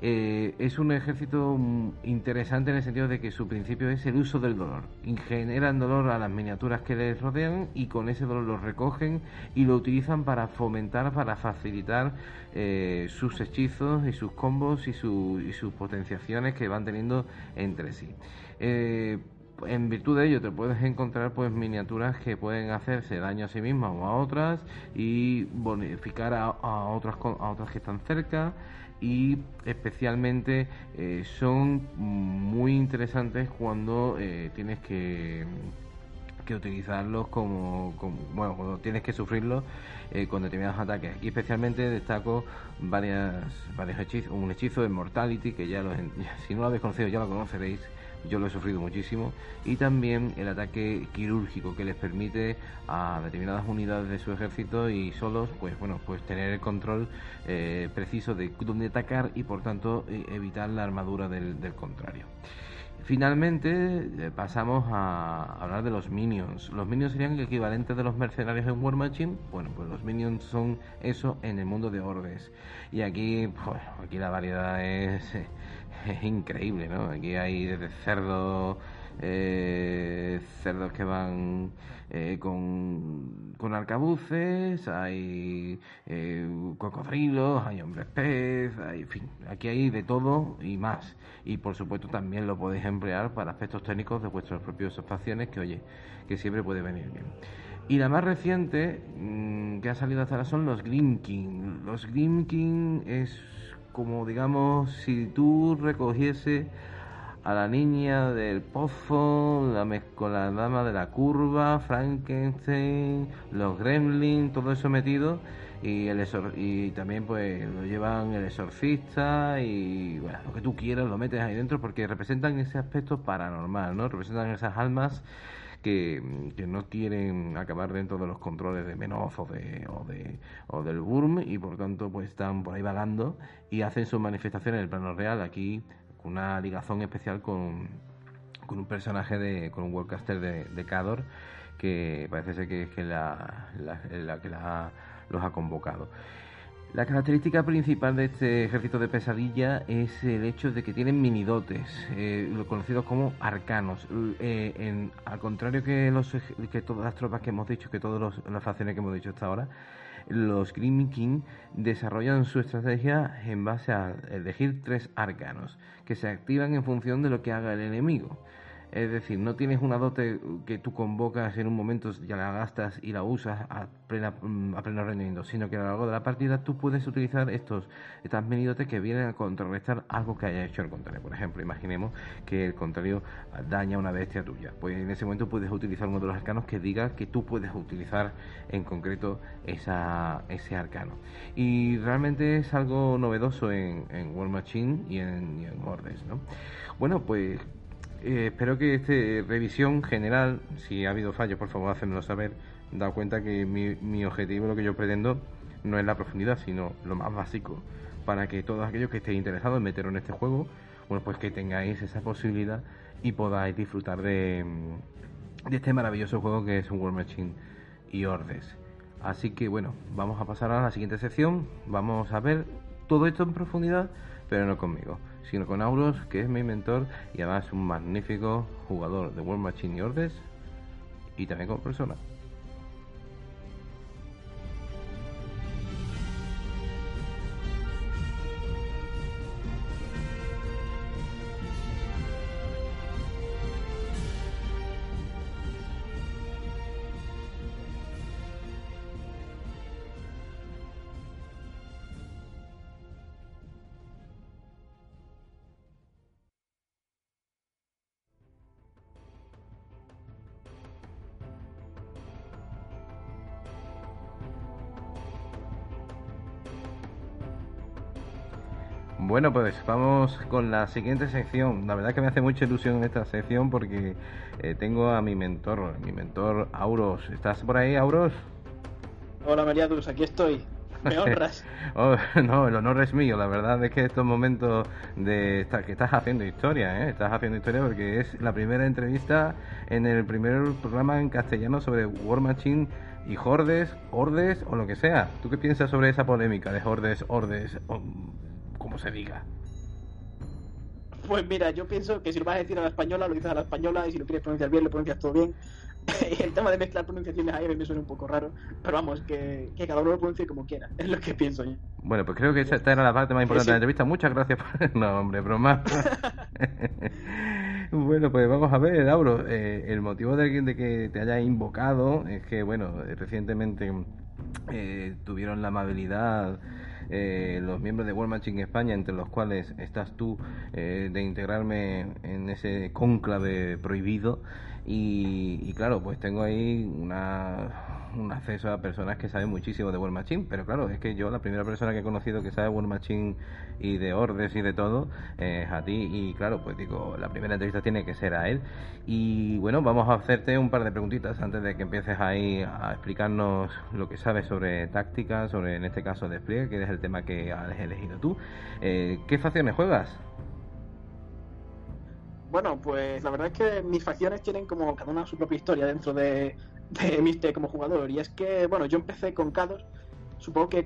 Eh, es un ejército mm, interesante en el sentido de que su principio es el uso del dolor. Generan dolor a las miniaturas que les rodean y con ese dolor los recogen y lo utilizan para fomentar, para facilitar eh, sus hechizos y sus combos y, sus potenciaciones que van teniendo entre sí. Eh, en virtud de ello te puedes encontrar pues miniaturas que pueden hacerse daño a sí mismas o a otras y bonificar a, otras a otras que están cerca y especialmente eh, son muy interesantes cuando eh, tienes que, que utilizarlos como, bueno cuando tienes que sufrirlos eh, con determinados ataques. Y especialmente destaco varias varios hechizos un hechizo de mortality que ya, lo, si no lo habéis conocido ya lo conoceréis yo lo he sufrido muchísimo, y también el ataque quirúrgico que les permite a determinadas unidades de su ejército y solos, pues bueno, pues tener el control eh, preciso de dónde atacar y por tanto e, evitar la armadura del, contrario. Finalmente eh, pasamos a hablar de los minions. Los minions serían el equivalente de los mercenarios en War Machine. Bueno, pues los minions son eso en el mundo de Ordes. Y aquí, pues, aquí la variedad es es increíble, ¿no? Aquí hay desde cerdos, eh, cerdos que van eh, con, con, arcabuces, hay eh, cocodrilos, hay hombres pez, hay, en fin, aquí hay de todo y más. Y por supuesto también lo podéis emplear para aspectos técnicos de vuestras propias facciones, que oye, que siempre puede venir bien. Y la más reciente mm, que ha salido hasta ahora son los King. Los King es como digamos si tú recogiese a la niña del pozo, la con la dama de la curva, Frankenstein, los gremlins, todo eso metido y el y también pues lo llevan el exorcista y bueno, lo que tú quieras lo metes ahí dentro porque representan ese aspecto paranormal, ¿no? Representan esas almas que, no quieren acabar dentro de los controles de Menoz o, de, o, de, o del Burm y por tanto pues están por ahí vagando y hacen sus manifestaciones en el plano real aquí con una ligazón especial con, con un personaje de con un Worldcaster de, de Cador que parece ser que es que la, que los ha convocado. La característica principal de este ejército de pesadilla es el hecho de que tienen minidotes, eh, conocidos como arcanos. Eh, al contrario que, los, que todas las tropas que hemos dicho, que todas las facciones que hemos dicho hasta ahora, los Green King desarrollan su estrategia en base a elegir tres arcanos, que se activan en función de lo que haga el enemigo. Es decir, no tienes una dote que tú convocas en un momento, ya la gastas y la usas a, plena, mm, a pleno rendimiento, sino que a lo largo de la partida tú puedes utilizar estos, estas mini dotes que vienen a contrarrestar algo que haya hecho el contrario. Por ejemplo, imaginemos que el contrario daña una bestia tuya. Pues en ese momento puedes utilizar uno de los arcanos que diga que tú puedes utilizar en concreto esa, ese arcano. Y realmente es algo novedoso en, en War Machine y en, y ¿no? Bueno, pues eh, espero que esta revisión general, si ha habido fallos, por favor, hacémelo saber. Dado cuenta que mi, objetivo, lo que yo pretendo, no es la profundidad, sino lo más básico. Para que todos aquellos que estéis interesados en meteros en este juego, bueno, pues que tengáis esa posibilidad y podáis disfrutar de, de este maravilloso juego que es un War Machine y Ordes. Así que bueno, vamos a pasar a la siguiente sección. Vamos a ver todo esto en profundidad, pero no conmigo sino con Auros, que es mi mentor y además un magnífico jugador de World Machine y Ordes y también como persona. Bueno, pues vamos con la siguiente sección. La verdad es que me hace mucha ilusión esta sección porque eh, tengo a mi mentor, mi mentor Auros. ¿Estás por ahí, Auros? Hola, Mariadus, aquí estoy. Me honras. oh, no, el honor es mío. La verdad es que estos momentos de que estás haciendo historia, ¿eh? Estás haciendo historia porque es la primera entrevista en el primer programa en castellano sobre War Machine y Hordes, Hordes o lo que sea. ¿Tú qué piensas sobre esa polémica de Hordes, Hordes, o como se diga? Pues mira, yo pienso que si lo vas a decir a la española, lo dices a la española y si lo quieres pronunciar bien, lo pronuncias todo bien. el tema de mezclar pronunciaciones ahí me suena un poco raro, pero vamos, que, cada uno lo pronuncie como quiera, es lo que pienso yo. Bueno, pues creo que esta era la parte más importante de la entrevista. Muchas gracias por... No, hombre, broma. bueno, pues vamos a ver, Lauro. Eh, el motivo de, de, que te haya invocado es que, bueno, recientemente eh, tuvieron la amabilidad eh, los miembros de World Matching España, entre los cuales estás tú, eh, de integrarme en ese cónclave prohibido. Y, claro, pues tengo ahí una, un acceso a personas que saben muchísimo de World Machine, pero claro, es que yo la primera persona que he conocido que sabe World Machine y de Ordes y de todo es a ti y claro, pues digo, la primera entrevista tiene que ser a él. Y bueno, vamos a hacerte un par de preguntitas antes de que empieces ahí a explicarnos lo que sabes sobre táctica, sobre en este caso despliegue, que es el tema que has elegido tú. Eh, ¿Qué facciones juegas? Bueno, pues la verdad es que mis facciones tienen como cada una su propia historia dentro de, de mí como jugador. Y es que, bueno, yo empecé con Kados, supongo que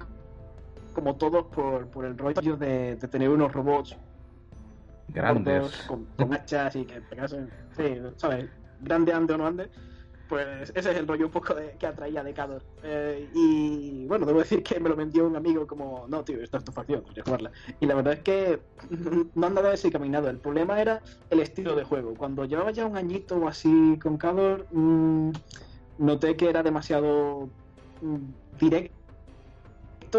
como todos por, por el rollo de, de tener unos robots grandes con, con, hachas y que pegasen, sí, ¿sabes? Grande ande o no ande pues ese es el rollo un poco de, que atraía de Cador. Eh, y bueno, debo decir que me lo vendió un amigo como, no, tío, esta es tu facción, a jugarla. Y la verdad es que no andaba desencaminado. El problema era el estilo de juego. Cuando llevaba ya un añito o así con Cador, mmm, noté que era demasiado mmm, directo,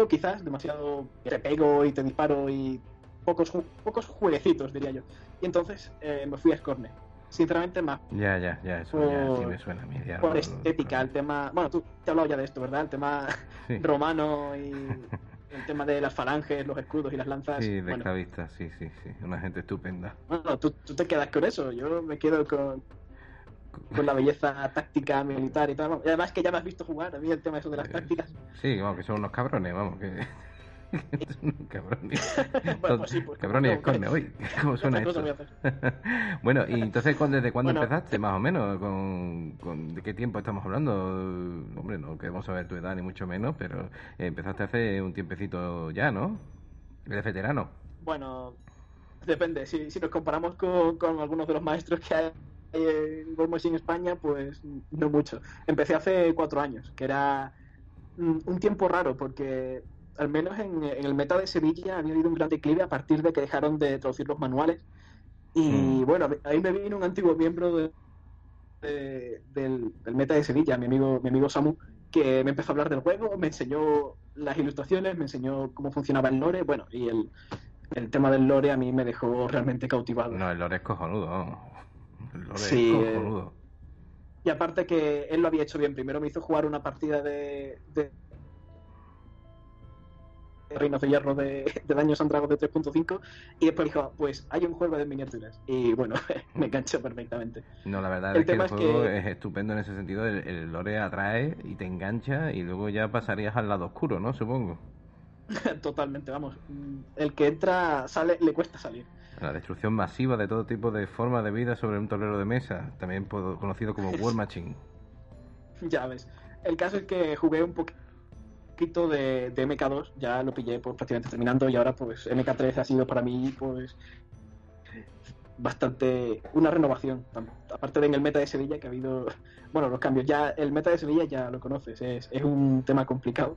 quizás, demasiado te pego y te disparo y pocos, pocos jueguecitos, diría yo. Y entonces eh, me fui a Scorne sinceramente más. Ya, ya, ya, eso por, ya sí me suena a mí. Ya, por estética, el tema. Bueno, tú te has hablado ya de esto, ¿verdad? El tema sí. romano y el tema de las falanges, los escudos y las lanzas. Sí, de bueno. sí, sí, sí. Una gente estupenda. Bueno, tú, tú te quedas con eso. Yo me quedo con, con la belleza táctica militar y. Y además que ya me has visto jugar, a mí el tema eso de las tácticas. Sí, vamos, que son unos cabrones, vamos, que... cabrones. bueno, pues sí, pues, cabrones y esconde, uy, ¿cómo suena esto? bueno, y entonces, ¿desde cuándo bueno, empezaste, más o menos? ¿Con, ¿Con, de qué tiempo estamos hablando? Hombre, no queremos saber tu edad, ni mucho menos, pero empezaste hace un tiempecito ya, ¿no? Eres veterano. Bueno, depende. Si, si nos comparamos con, con algunos de los maestros que hay en World Machine España, pues no mucho. Empecé hace cuatro años, que era un tiempo raro porque al menos en, en, el meta de Sevilla había habido un gran declive a partir de que dejaron de traducir los manuales. Y mm. bueno, ahí me vino un antiguo miembro de, de, del, del, meta de Sevilla, mi amigo, mi amigo Samu, que me empezó a hablar del juego, me enseñó las ilustraciones, me enseñó cómo funcionaba el lore, bueno, y el, el tema del lore a mí me dejó realmente cautivado. No, el lore es cojonudo. El lore sí, es cojonudo. Eh, y aparte que él lo había hecho bien, primero me hizo jugar una partida de, de Reinos de Hierro de, de Daños and Dragons de 3.5 y después dijo, pues hay un juego de miniaturas y bueno, me enganchó perfectamente. No, la verdad el es que el juego es, que... es, estupendo en ese sentido, el, el, lore atrae y te engancha y luego ya pasarías al lado oscuro, ¿no? Supongo. Totalmente, vamos. El que entra, sale, le cuesta salir. La destrucción masiva de todo tipo de formas de vida sobre un tablero de mesa, también conocido como War Machine. ya ves. El caso es que jugué un poquito poquito de, de, MK2, ya lo pillé pues, prácticamente terminando y ahora pues MK3 ha sido para mí pues bastante una renovación. Aparte de en el meta de Sevilla que ha habido, bueno, los cambios. Ya el meta de Sevilla ya lo conoces, es, es un tema complicado.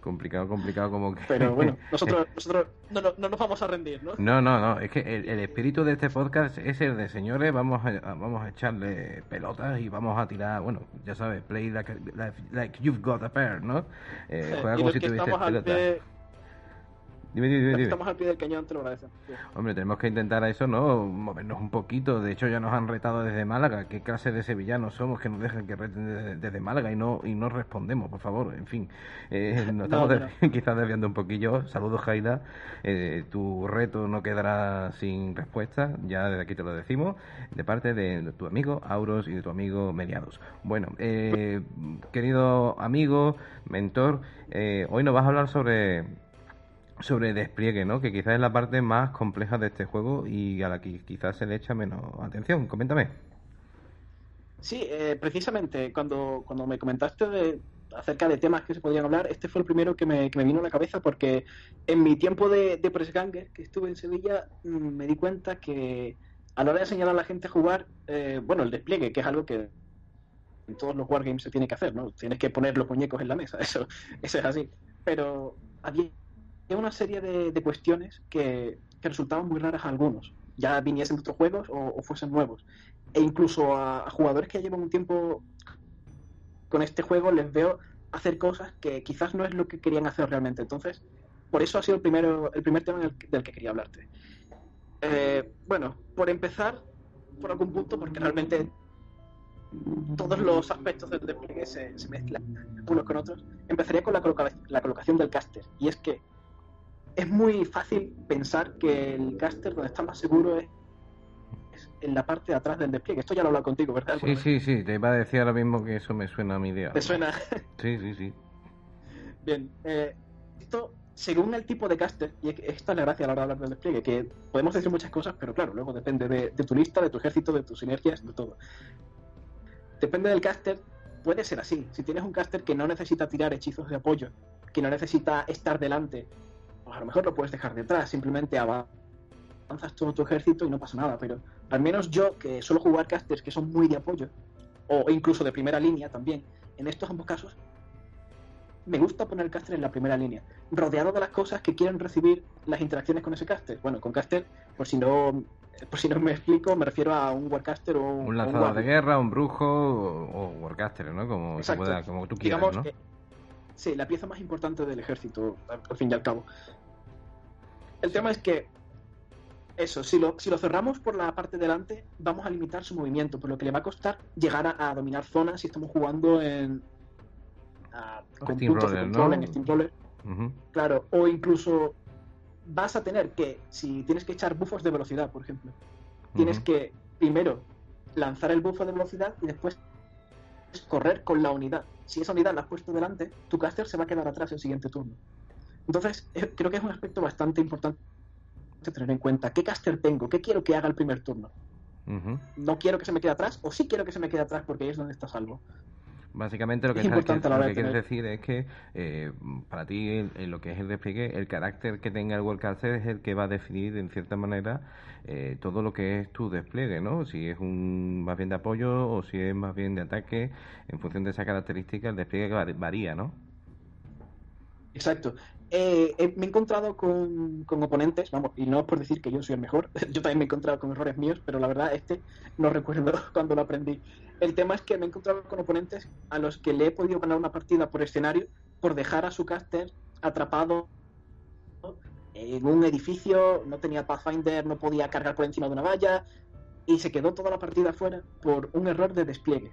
Complicado, complicado como que... Pero bueno, nosotros, nosotros no, no, no, nos vamos a rendir, ¿no? No, no, no. Es que el, el, espíritu de este podcast es el de señores, vamos a, vamos a echarle pelotas y vamos a tirar, bueno, ya sabes, play like, like, like you've got a pair, ¿no? Eh, juega como si tuvieses pelotas. Dime, dime, dime. Estamos al pie del cañón, te lo agradezco. Sí. Hombre, tenemos que intentar a eso, ¿no? Movernos un poquito. De hecho, ya nos han retado desde Málaga. ¿Qué clase de sevillanos somos que nos dejan que reten desde, desde Málaga y no y no respondemos, por favor? En fin, eh, nos estamos No, de- quizás desviando un poquillo. Saludos, Jaida. Eh, tu reto no quedará sin respuesta. Ya desde aquí te lo decimos. De parte de tu amigo Auros y de tu amigo Mediados. Bueno, eh, querido amigo, mentor, hoy nos vas a hablar sobre sobre despliegue, ¿no? Que quizás es la parte más compleja de este juego y a la que quizás se le echa menos atención. Coméntame. Sí, eh, precisamente cuando, cuando me comentaste de, acerca de temas que se podrían hablar, este fue el primero que me, que me vino a la cabeza porque en mi tiempo de, de press ganger que estuve en Sevilla mm, me di cuenta que a la hora de enseñar a la gente a jugar, eh, bueno, el despliegue, que es algo que en todos los wargames se tiene que hacer, ¿no? Tienes que poner los muñecos en la mesa, eso, eso es así. Pero había una serie de, cuestiones que, resultaban muy raras a algunos, ya viniesen de otros juegos o, fuesen nuevos. E incluso a, jugadores que llevan un tiempo con este juego les veo hacer cosas que quizás no es lo que querían hacer realmente. Entonces, por eso ha sido el primero, el primer tema del que quería hablarte. Eh, bueno, por empezar, por algún punto, porque realmente todos los aspectos del despliegue se, se mezclan unos con otros, empezaría con la, coloca- la colocación del caster. Y es que es muy fácil pensar que el caster donde está más seguro es, es en la parte de atrás del despliegue. Esto ya lo he hablado contigo, ¿verdad? Sí, sí, sí. Te iba a decir ahora mismo que eso me suena a mi idea. ¿Te suena? Sí, sí, sí. Bien, eh, esto según el tipo de caster, y esta es la gracia a la hora de hablar del despliegue, que podemos decir muchas cosas, pero claro, luego depende de, de tu lista, de tu ejército, de tus sinergias, de todo. Depende del caster, puede ser así. Si tienes un caster que no necesita tirar hechizos de apoyo, que no necesita estar delante, pues a lo mejor lo puedes dejar detrás, simplemente avanzas todo tu ejército y no pasa nada, pero al menos yo, que suelo jugar casters que son muy de apoyo, o incluso de primera línea también, en estos ambos casos, me gusta poner el caster en la primera línea, rodeado de las cosas que quieren recibir las interacciones con ese caster. Bueno, con caster, por si no, por si no me explico, me refiero a un warcaster o Un o lanzador de guerra, un brujo o, o warcaster, ¿no? Como, se pueda- como tú quieras, Digamos ¿no? que sí, la pieza más importante del ejército, al, fin y al cabo. El tema es que eso, si lo, si lo cerramos por la parte delante, vamos a limitar su movimiento, por lo que le va a costar llegar a, a dominar zonas si estamos jugando en a- con puntos de control ¿no? en Steamroller. Ujú. Claro, o incluso vas a tener que, si tienes que echar buffos de velocidad, por ejemplo, tienes que primero lanzar el buffo de velocidad y después correr con la unidad. Si esa unidad la has puesto delante, tu caster se va a quedar atrás el siguiente turno. Entonces, eh, creo que es un aspecto bastante importante tener en cuenta. ¿Qué caster tengo? ¿Qué quiero que haga el primer turno? ¿No quiero que se me quede atrás? ¿O sí quiero que se me quede atrás porque ahí es donde está salvo? Básicamente lo que, Es lo que quieres decir es que eh, para ti el- lo que es el despliegue, el carácter que tenga el Warcaster es el que va a definir en cierta manera eh, todo lo que es tu despliegue, ¿no? Si es un más bien de apoyo o si es más bien de ataque, en función de esa característica el despliegue var- varía, ¿no? Exacto. Eh, eh, me he encontrado con, con oponentes, vamos, y no por decir que yo soy el mejor, yo también me he encontrado con errores míos, pero la verdad este no recuerdo cuando lo aprendí. El tema es que me he encontrado con oponentes a los que le he podido ganar una partida por escenario por dejar a su caster atrapado en un edificio, no tenía Pathfinder, no podía cargar por encima de una valla y se quedó toda la partida fuera por un error de despliegue.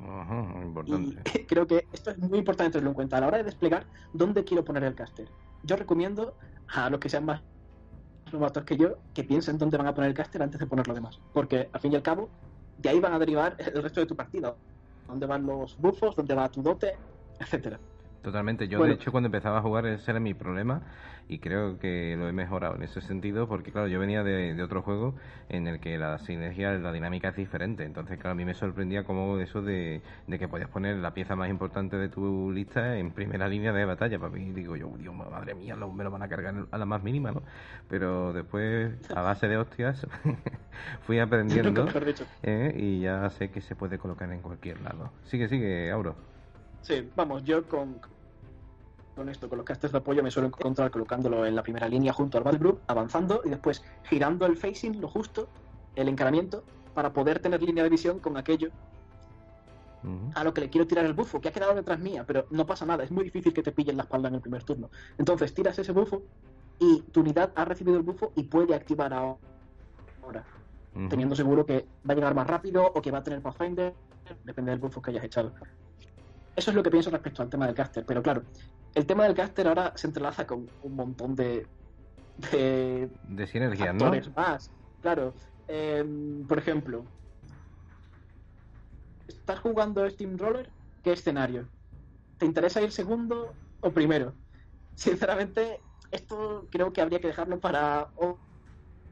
Ajá, Y importante. creo que esto es muy importante tenerlo en cuenta a la hora de desplegar dónde quiero poner el caster. Yo recomiendo a los que sean más novatos que yo que piensen dónde van a poner el caster antes de poner lo demás. Porque al fin y al cabo, de ahí van a derivar el resto de tu partida. Dónde van los buffos, dónde va tu dote, etcétera. Totalmente. Yo, Bueno. de hecho, cuando empezaba a jugar ese era mi problema y creo que lo he mejorado en ese sentido porque, claro, yo venía de, de otro juego en el que la sinergia, la dinámica es diferente. Entonces, claro, a mí me sorprendía como eso de, de que podías poner la pieza más importante de tu lista en primera línea de batalla. Para mí, digo yo, Dios, madre mía, lo- me lo van a cargar a la más mínima, ¿no? Pero después, a base de hostias, fui aprendiendo. ¿eh? y ya sé que se puede colocar en cualquier lado. Sigue, sigue, Auro. Sí, vamos, yo con, con esto, con los casters de apoyo, me suelo encontrar colocándolo en la primera línea junto al Battle Group, avanzando y después girando el facing, lo justo, el encaramiento, para poder tener línea de visión con aquello a lo que le quiero tirar el bufo, que ha quedado detrás mía, pero no pasa nada, es muy difícil que te pillen la espalda en el primer turno. Entonces tiras ese bufo y tu unidad ha recibido el bufo y puede activar ahora, teniendo seguro que va a llegar más rápido o que va a tener Pathfinder, depende del bufo que hayas echado. Eso es lo que pienso respecto al tema del caster, pero claro, el tema del caster ahora se entrelaza con un montón de de, de sinergias, ¿no? más. Claro, em, por ejemplo, estás jugando Steamroller, ¿qué escenario? ¿Te interesa ir segundo o primero? Sinceramente, esto creo que habría que dejarlo para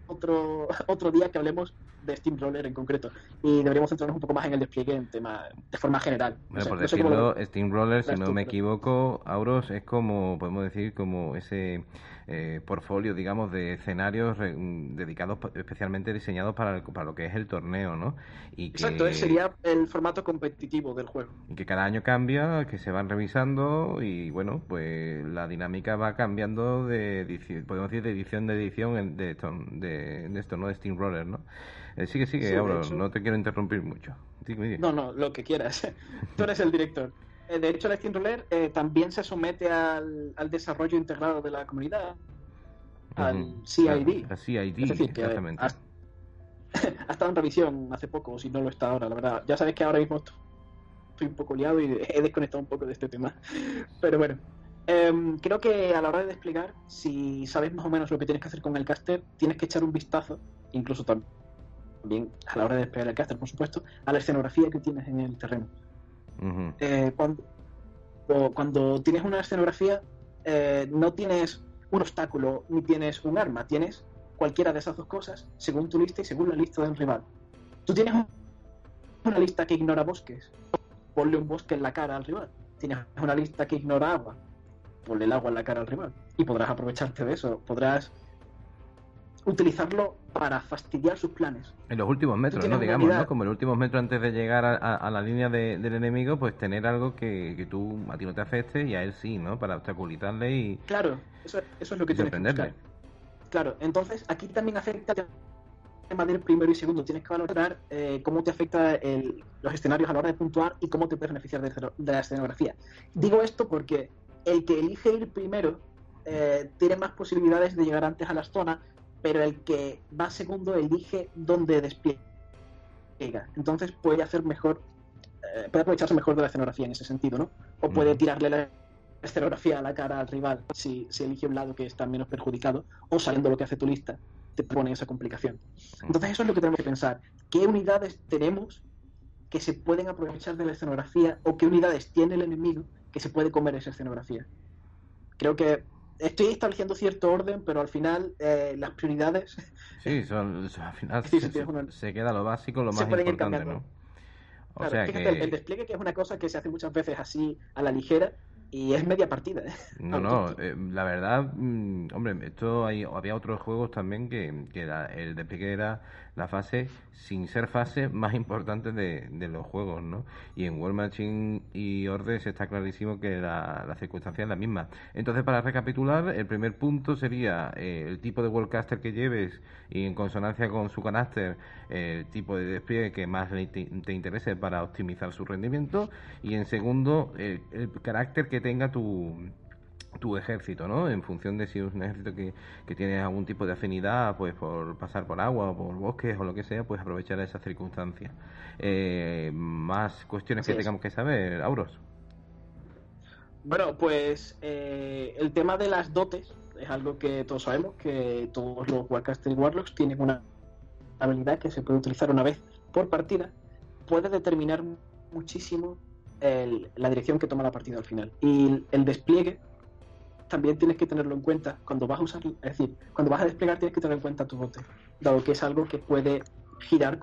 otro, otro día que hablemos de Steamroller en concreto. Y deberíamos centrarnos un poco más en el despliegue en tema, de forma general. Bueno, por decirlo, Steamroller, si no me equivoco, Auros es como, podemos decir, como ese eh, portfolio, digamos, de escenarios dedicados especialmente diseñados para, para lo que es el torneo, ¿no? Y Exacto, sería el formato competitivo del juego. Y que cada año cambia, que se van revisando y, bueno, pues la dinámica va cambiando de, podemos decir, de edición de edición de esto, de, esto ¿no? De Steamroller, ¿no? Eh, sigue, sigue, no te quiero interrumpir mucho. No, no, lo que quieras. Tú eres el director. Eh, de hecho, el Steamroller eh, también se somete al, desarrollo integrado de la comunidad, al CID. CID, exactamente. Ha, estado en revisión hace poco, si no lo está ahora, la verdad. Ya sabes que ahora mismo estoy un poco liado y he desconectado un poco de este tema. Pero bueno, em, creo que a la hora de explicar, si sabes más o menos lo que tienes que hacer con el caster, tienes que echar un vistazo, incluso también también a la hora de desplegar el caster, por supuesto, a la escenografía que tienes en el terreno. Eh, cuando, cuando, tienes una escenografía, eh, no tienes un obstáculo ni tienes un arma, tienes cualquiera de esas dos cosas según tu lista y según la lista del rival. Tú tienes una lista que ignora bosques, ponle un bosque en la cara al rival. Tienes una lista que ignora agua, ponle el agua en la cara al rival. Y podrás aprovecharte de eso, podrás utilizarlo para fastidiar sus planes. En los últimos metros, ¿no? Digamos, ¿no? Como en los últimos metros antes de llegar a, la línea del enemigo, pues tener algo que, que, tú, a ti no te afecte y a él sí, ¿no? Para obstaculizarle y... Claro, eso, eso es lo que tienes que buscar. Claro, entonces aquí también afecta el tema del primero y segundo. Tienes que valorar eh, cómo te afecta los escenarios a la hora de puntuar y cómo te puedes beneficiar de, la escenografía. Digo esto porque el que elige ir primero eh, tiene más posibilidades de llegar antes a las zonas pero el que va segundo elige dónde despliega. Entonces puede hacer mejor, eh, puede aprovecharse mejor de la escenografía en ese sentido, ¿no? O puede tirarle la escenografía a la cara al rival si, si elige un lado que está menos perjudicado, o sabiendo lo que hace tu lista, te pone esa complicación. Entonces eso es lo que tenemos que pensar. ¿Qué unidades tenemos que se pueden aprovechar de la escenografía o qué unidades tiene el enemigo que se puede comer esa escenografía? Creo que estoy estableciendo cierto orden, pero al final eh, las prioridades. Sí, son, al final se, queda lo básico, lo más importante, ¿no? O sea que... el, despliegue que es una cosa que se hace muchas veces así a la ligera y es media partida. ¿eh? No, no, eh, la verdad, mm, hombre, esto hay, había otros juegos también que, que el despliegue era la fase, sin ser fase, más importante de, de los juegos, ¿no? Y en World Machine y Ordes está clarísimo que la, la circunstancia es la misma. Entonces, para recapitular, el primer punto sería eh, el tipo de Worldcaster que lleves y en consonancia con su canaster, el tipo de despliegue que más te, interese para optimizar su rendimiento. Y en segundo, el carácter que tenga tu tu ejército, ¿no? En función de si es un ejército que, que tiene algún tipo de afinidad, pues por pasar por agua o por bosques o lo que sea, pues aprovechar esas circunstancias. Eh, más cuestiones que tengamos que saber, Auros. Bueno, pues eh, el tema de las dotes es algo que todos sabemos, que todos los Warcaster y Warlocks tienen una habilidad que se puede utilizar una vez por partida, puede determinar muchísimo la dirección que toma la partida al final. Y el despliegue también tienes que tenerlo en cuenta cuando vas a usar, es decir, cuando vas a desplegar tienes que tener en cuenta tu bote, dado que es algo que puede girar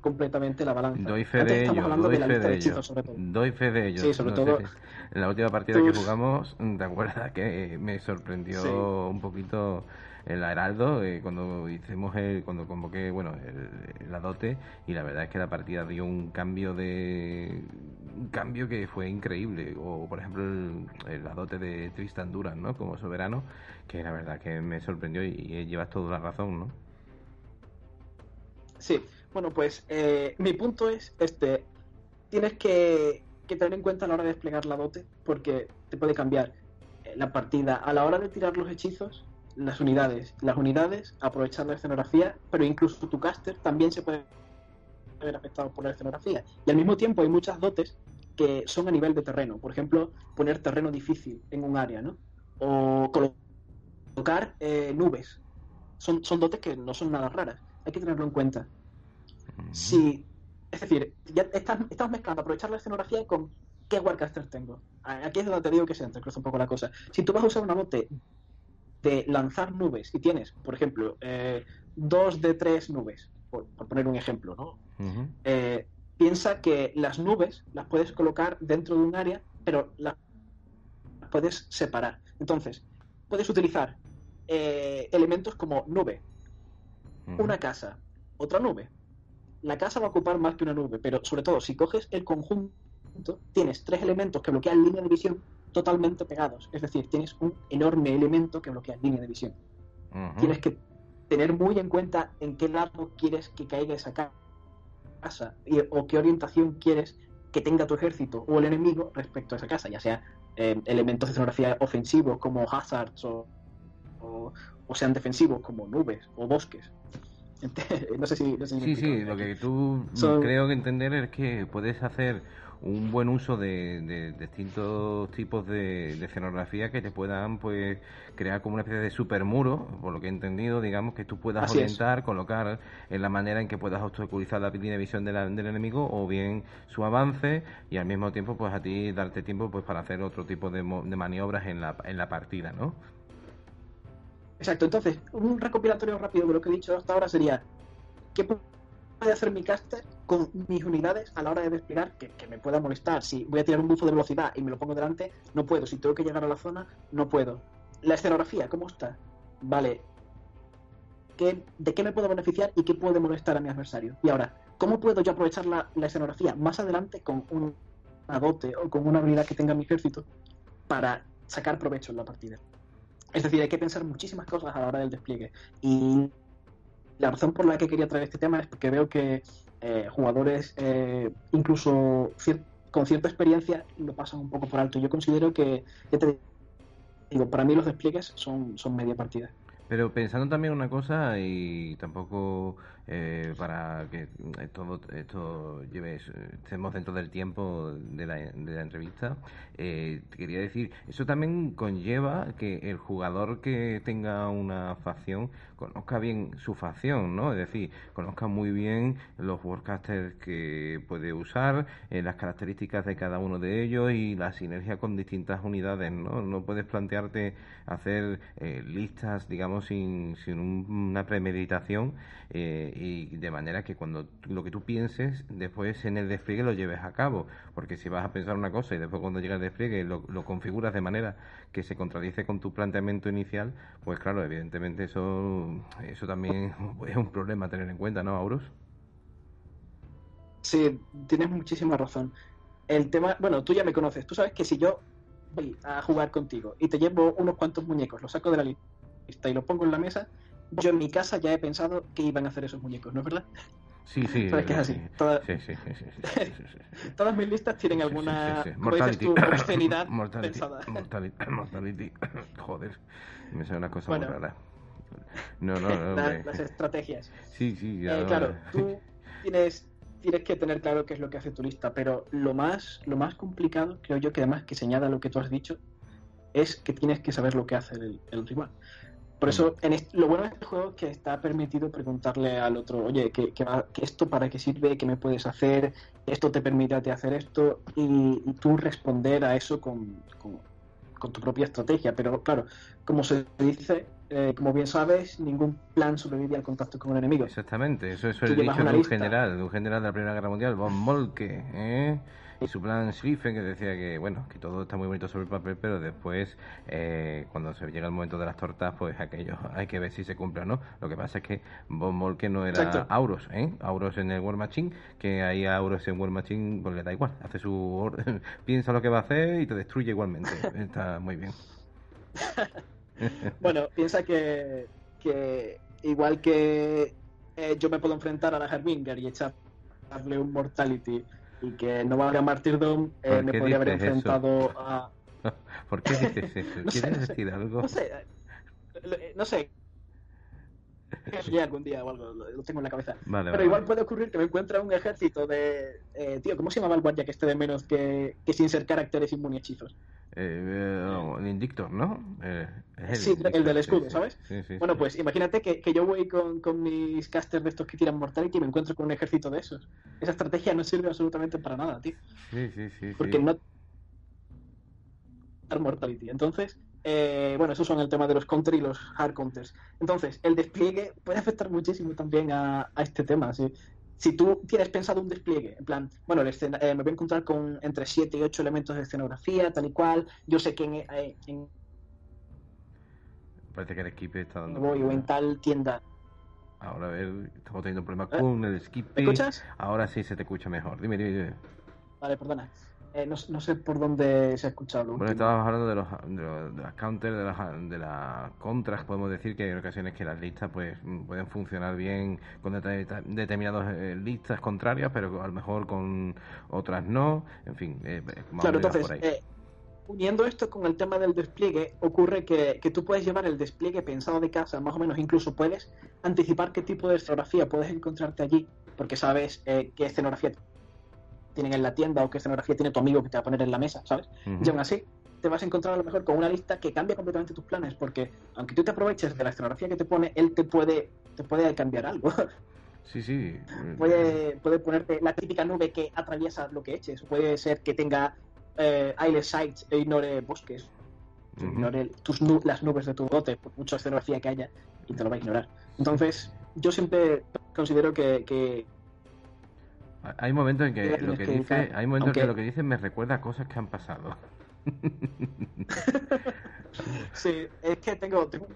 completamente la balanza. Doy fe de ello, doy fe de, ello. Doy fe de ello. Sí, sobre todo. en la última partida que jugamos, ¿te acuerdas que me sorprendió un poquito el Heraldo eh, cuando hicimos el, cuando convoqué bueno el, la dote y la verdad es que la partida dio un cambio de un cambio que fue increíble. O por ejemplo el, la dote de Tristan Duran no como soberano que la verdad que me sorprendió y, llevas toda la razón no sí. Bueno pues eh, mi punto es este. Tienes que, que tener en cuenta a la hora de desplegar la dote porque te puede cambiar eh, la partida. A la hora de tirar los hechizos las unidades. Las unidades, aprovechar la escenografía, pero incluso tu caster también se puede ver afectado por la escenografía. Y al mismo tiempo hay muchas dotes que son a nivel de terreno. Por ejemplo, poner terreno difícil en un área, ¿no? O colocar eh, nubes. Son, son dotes que no son nada raras. Hay que tenerlo en cuenta. Si, es decir, ya estamos mezclando aprovechar la escenografía con qué Warcaster tengo. Aquí es donde te digo que se entrecruza un poco la cosa. Si tú vas a usar una dote de lanzar nubes y tienes, por ejemplo, eh, dos de tres nubes, por, poner un ejemplo, ¿no? Eh, piensa que las nubes las puedes colocar dentro de un área, pero las puedes separar. Entonces, puedes utilizar eh, elementos como nube, una casa, otra nube. La casa va a ocupar más que una nube, pero sobre todo si coges el conjunto, tienes tres elementos que bloquean línea de visión totalmente pegados. Es decir, tienes un enorme elemento que bloquea línea de visión. Tienes que tener muy en cuenta en qué lado quieres que caiga esa casa o qué orientación quieres que tenga tu ejército o el enemigo respecto a esa casa, ya sea eh, elementos de escenografía ofensivos como hazards o, o, sean defensivos como nubes o bosques. no sé si... sí, sí, lo que tú creo que entender es que puedes hacer un buen uso de, distintos tipos de, escenografía que te puedan pues crear como una especie de super muro, por lo que he entendido, digamos, que tú puedas orientar, colocar en la manera en que puedas obstaculizar la línea de visión del enemigo o bien su avance y al mismo tiempo pues a ti darte tiempo pues para hacer otro tipo de, maniobras en la, en la partida, ¿no? Exacto, entonces, un recopilatorio rápido de lo que he dicho hasta ahora sería, ¿qué puede hacer mi caster con mis unidades a la hora de desplegar que, me pueda molestar? Si voy a tirar un bufo de velocidad y me lo pongo delante, no puedo. Si tengo que llegar a la zona, no puedo. La escenografía, ¿cómo está? Vale, ¿qué, ¿de qué me puedo beneficiar y qué puede molestar a mi adversario? Y ahora, ¿cómo puedo yo aprovechar la, la escenografía más adelante con un dote o con una habilidad que tenga mi ejército para sacar provecho en la partida? Es decir, hay que pensar muchísimas cosas a la hora del despliegue. Y la razón por la que quería traer este tema es porque veo que eh, jugadores, eh, incluso con cierta experiencia, lo pasan un poco por alto. Yo considero que, ya te digo, para mí los despliegues son, son media partida. Pero pensando también una cosa, y tampoco eh, para que todo esto lleve, estemos dentro del tiempo de la, de la entrevista, eh, quería decir, eso también conlleva que el jugador que tenga una facción conozca bien su facción, ¿no? Es decir, conozca muy bien los workcasters que puede usar, eh, las características de cada uno de ellos y la sinergia con distintas unidades, ¿no? No puedes plantearte hacer eh, listas, digamos, sin, sin una premeditación eh, y de manera que cuando lo que tú pienses, después en el despliegue lo lleves a cabo, porque si vas a pensar una cosa y después cuando llega el despliegue lo, lo configuras de manera que se contradice con tu planteamiento inicial, pues claro, evidentemente eso eso, también es un problema a tener en cuenta, ¿no, Aurus? Sí, tienes muchísima razón. El tema, bueno, tú ya me conoces, tú sabes que si yo voy a jugar contigo y te llevo unos cuantos muñecos, los saco de la lista y los pongo en la mesa, yo en mi casa ya he pensado que iban a hacer esos muñecos, ¿no es verdad? Sí, sí. ¿Sabes que es así? Todas, sí, sí, Todas mis listas tienen alguna mortality. obscenidad mortality. pensada. Mortality. mortality. Joder, me sale una cosa muy rara. No, no, no. las, estrategias. Sí, sí, eh, claro, tú tienes, tienes que tener claro qué es lo que hace tu lista, pero lo más, lo más complicado, creo yo, que además que señala lo que tú has dicho, es que tienes que saber lo que hace el, rival. Por eso, en lo bueno de este juego es que está permitido preguntarle al otro, oye, ¿qué, esto para qué sirve? ¿Qué me puedes hacer? ¿Esto te permite hacer esto? Y, tú responder a eso con, con, tu propia estrategia. Pero claro, como se dice, eh, como bien sabes, ningún plan sobrevive al contacto con un enemigo. Exactamente, eso, es el dicho de un general, de un general de la Primera Guerra Mundial, von Molke, ¿eh? Y su plan Schlieffen, que decía que, bueno, que todo está muy bonito sobre el papel, pero después, eh, cuando se llega el momento de las tortas, pues aquello hay que ver si se cumple o no. Lo que pasa es que von Molke no era Auros, ¿eh? Auros en el War Machine, que ahí Auros en War Machine, pues le da igual, hace su piensa lo que va a hacer y te destruye igualmente. está muy bien. bueno, piensa que, que igual que eh, yo me puedo enfrentar a la Herminger y echarle un Mortality y que no valga Martyrdom, eh, me podría haber enfrentado a... ¿Por qué dices eso? ¿Quieres decir algo? No sé. no sé. Ya algún día o algo, lo tengo en la cabeza. Vale, Pero vale, igual vale. puede ocurrir que me encuentre un ejército de. eh, tío, ¿cómo se llamaba el guardia que esté de menos que, que sin ser caracteres inmune hechizos? Eh, eh, el Indictor, ¿no? Eh, es Sí, el del escudo, sí. ¿sabes? Sí, sí, Bueno, pues imagínate que, que yo voy con, con mis casters de estos que tiran Mortality y me encuentro con un ejército de esos. Esa estrategia no sirve absolutamente para nada, tío. Sí, sí, sí. Porque no. Mortality. Entonces, eh, bueno, esos son el tema de los counter y los hard counters. Entonces, el despliegue puede afectar muchísimo también a, a este tema. ¿sí? Si tú tienes pensado un despliegue, en plan, bueno, el escena- eh, me voy a encontrar con entre 7 y 8 elementos de escenografía, tal y cual, yo sé que en, eh, en Parece que el skip está dando. voy o en tal tienda. Ahora a ver, estamos teniendo problemas ¿Eh? con el skip. ¿Me escuchas? Ahora sí se te escucha mejor. Dime, dime, dime. Vale, perdona. Eh, no, no sé por dónde se ha escuchado. lo Bueno, estábamos hablando de los, de los- de las counters, de las, de las contras. Podemos decir que hay ocasiones que las listas pues pueden funcionar bien con det- determinadas eh, listas contrarias, pero a lo mejor con otras no. En fin, eh, más Claro, entonces, por ahí. eh, uniendo esto con el tema del despliegue, ocurre que, que tú puedes llevar el despliegue pensado de casa, más o menos, incluso puedes anticipar qué tipo de escenografía puedes encontrarte allí, porque sabes eh, qué escenografía tienen en la tienda o qué escenografía tiene tu amigo que te va a poner en la mesa, ¿sabes? Y aún así, te vas a encontrar a lo mejor con una lista que cambia completamente tus planes, porque aunque tú te aproveches de la escenografía que te pone, él te puede, te puede cambiar algo. Sí, sí. puede, puede ponerte la típica nube que atraviesa lo que eches. Puede ser que tenga eh, eyeless sights e ignore bosques. Ignore tus nu- las nubes de tu bote, por mucha escenografía que haya, y te lo va a ignorar. Entonces, yo siempre considero que, que Hay momentos en que lo que que dice, hay momentos en que aunque- lo que dice me recuerda a cosas que han pasado. sí, es que tengo, tengo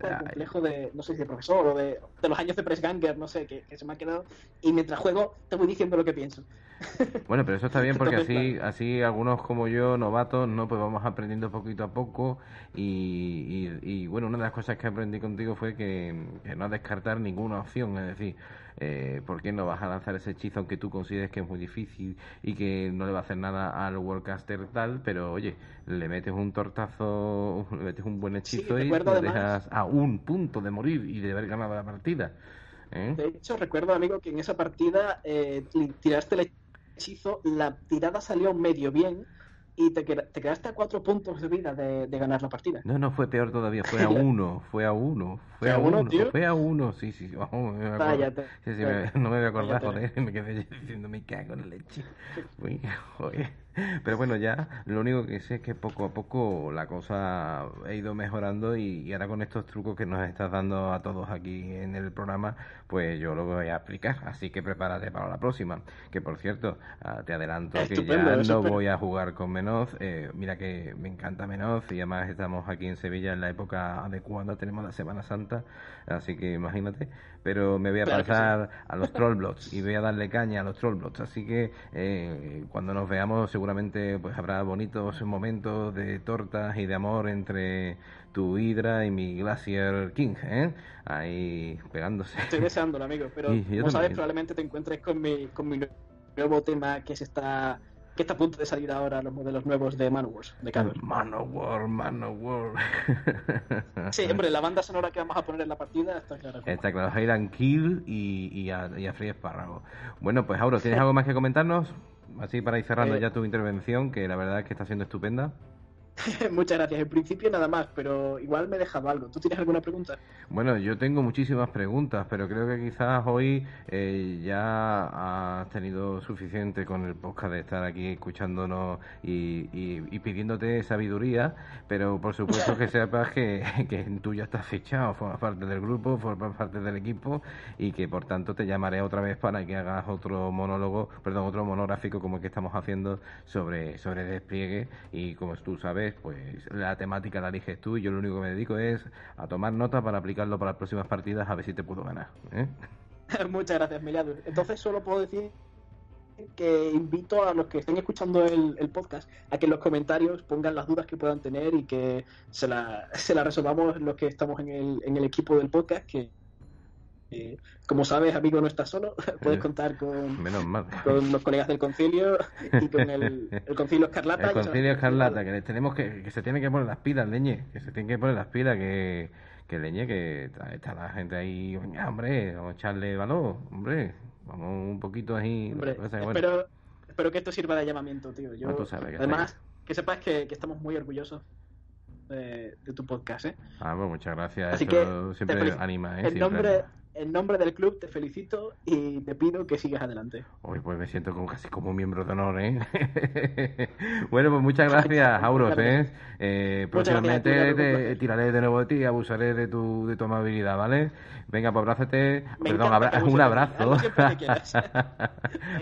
complejo de, no sé si de profesor o de, de los años de Press Ganger, no sé, que, que se me ha quedado. Y mientras juego, te voy diciendo lo que pienso. Bueno, pero eso está bien porque así, así algunos como yo, novatos, no, pues vamos aprendiendo poquito a poco y, y, y, bueno, una de las cosas que aprendí contigo fue que, que no descartar ninguna opción, es decir, eh, ¿por qué no vas a lanzar ese hechizo aunque tú consideres que es muy difícil y que no le va a hacer nada al Warcaster tal, pero oye, le metes un tortazo, le metes un buen Sí, hechizo y lo dejas a un punto de morir y de haber ganado la partida. ¿eh? De hecho, recuerdo, amigo, que en esa partida eh, tiraste el hechizo, la tirada salió medio bien y te, te quedaste a cuatro puntos de vida de, de ganar la partida. No, no, fue peor todavía, fue a uno, fue a uno, fue ¿Fue a uno, tío? fue a uno, sí, sí, vamos, me. Váyate. Sí, sí, me- no me voy a acordar, Váyate. joder, me quedé diciendo, me cago en la leche. Uy, joder. Pero bueno, ya lo único que sé es que poco a poco la cosa ha ido mejorando y, y ahora con estos trucos que nos estás dando a todos aquí en el programa, pues yo lo voy a aplicar. Así que prepárate para la próxima. Que por cierto, ah, te adelanto que ya no voy a jugar con Menoz. Eh, mira que me encanta Menoz y además estamos aquí en Sevilla en la época adecuada, tenemos la Semana Santa, así que imagínate. Pero me voy a Claro pasar a los Trollblots y voy a darle caña a los Trollblots. Así que eh, cuando nos veamos seguramente pues habrá bonitos momentos de tortas y de amor entre tu Hydra y mi Glacier King, ¿eh? Ahí pegándose. Estoy deseándolo, amigo, pero Sí, como sabes, probablemente te encuentres con mi, con mi nuevo tema que se está que está a punto de salir ahora los modelos nuevos de Manowars, de Caber. Manowar, Manowar. Sí, hombre, la banda sonora que vamos a poner en la partida está clara. Está claro, Highland Kill y, y, a, y a Free. Bueno, pues Auro, ¿tienes algo más que comentarnos? Así para ir cerrando Eh. ya tu intervención, que la verdad es que está siendo estupenda. Muchas gracias. En principio nada más, pero igual me he dejado algo. ¿Tú tienes alguna pregunta? Bueno, yo tengo muchísimas preguntas, pero creo que quizás hoy eh, ya has tenido suficiente con el podcast de estar aquí escuchándonos y, y- y pidiéndote sabiduría, pero por supuesto que sepas que, que tú ya estás fichado, formas parte del grupo, formas parte del equipo y que por tanto te llamaré otra vez para que hagas otro monólogo, perdón, otro monográfico como el que estamos haciendo sobre, sobre despliegue y como tú sabes, pues la temática la eliges tú y yo lo único que me dedico es a tomar nota para aplicarlo para las próximas partidas a ver si te puedo ganar. ¿eh? Muchas gracias, Meliadus. Entonces solo puedo decir que invito a los que estén escuchando el, podcast a que en los comentarios pongan las dudas que puedan tener y que se la, se la resolvamos los que estamos en el, en el equipo del podcast, que Eh, como sabes, amigo, no estás solo. Puedes contar con, Menos mal. con los colegas del concilio y con el, el concilio Escarlata. El concilio Escarlata, que tenemos que, que se tiene que poner las pilas, leñe, que se tiene que poner las pilas, que, que leñe, que está, la gente ahí, hombre, vamos a echarle valor, hombre, vamos un poquito ahí. Hombre, que bueno, espero, espero que esto sirva de llamamiento, tío. Yo, No, sabes que además, que sepas que, que estamos muy orgullosos de, de tu podcast, ¿eh? ah, pues muchas gracias, Así eso que siempre anima, ¿eh? siempre nombre, anima. En nombre del club te felicito y te pido que sigas adelante. Hoy pues me siento como casi como un miembro de honor, ¿eh? bueno, pues muchas gracias, Auros, ¿eh? eh gracias, próximamente un te placer. tiraré de nuevo de ti y abusaré de tu, de tu amabilidad, ¿vale? Venga, pues abrázate. Me Perdón, abra- un abrazo.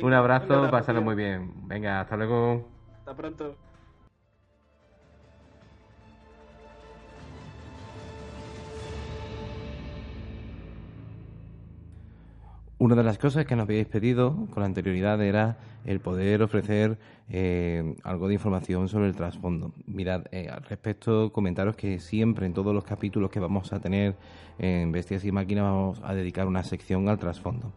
Un abrazo, pásalo muy bien. Venga, hasta luego. Hasta pronto. Una de las cosas que nos habíais pedido con anterioridad era el poder ofrecer eh, algo de información sobre el trasfondo. Mirad, eh, al respecto, comentaros que siempre en todos los capítulos que vamos a tener en Bestias y Máquinas vamos a dedicar una sección al trasfondo.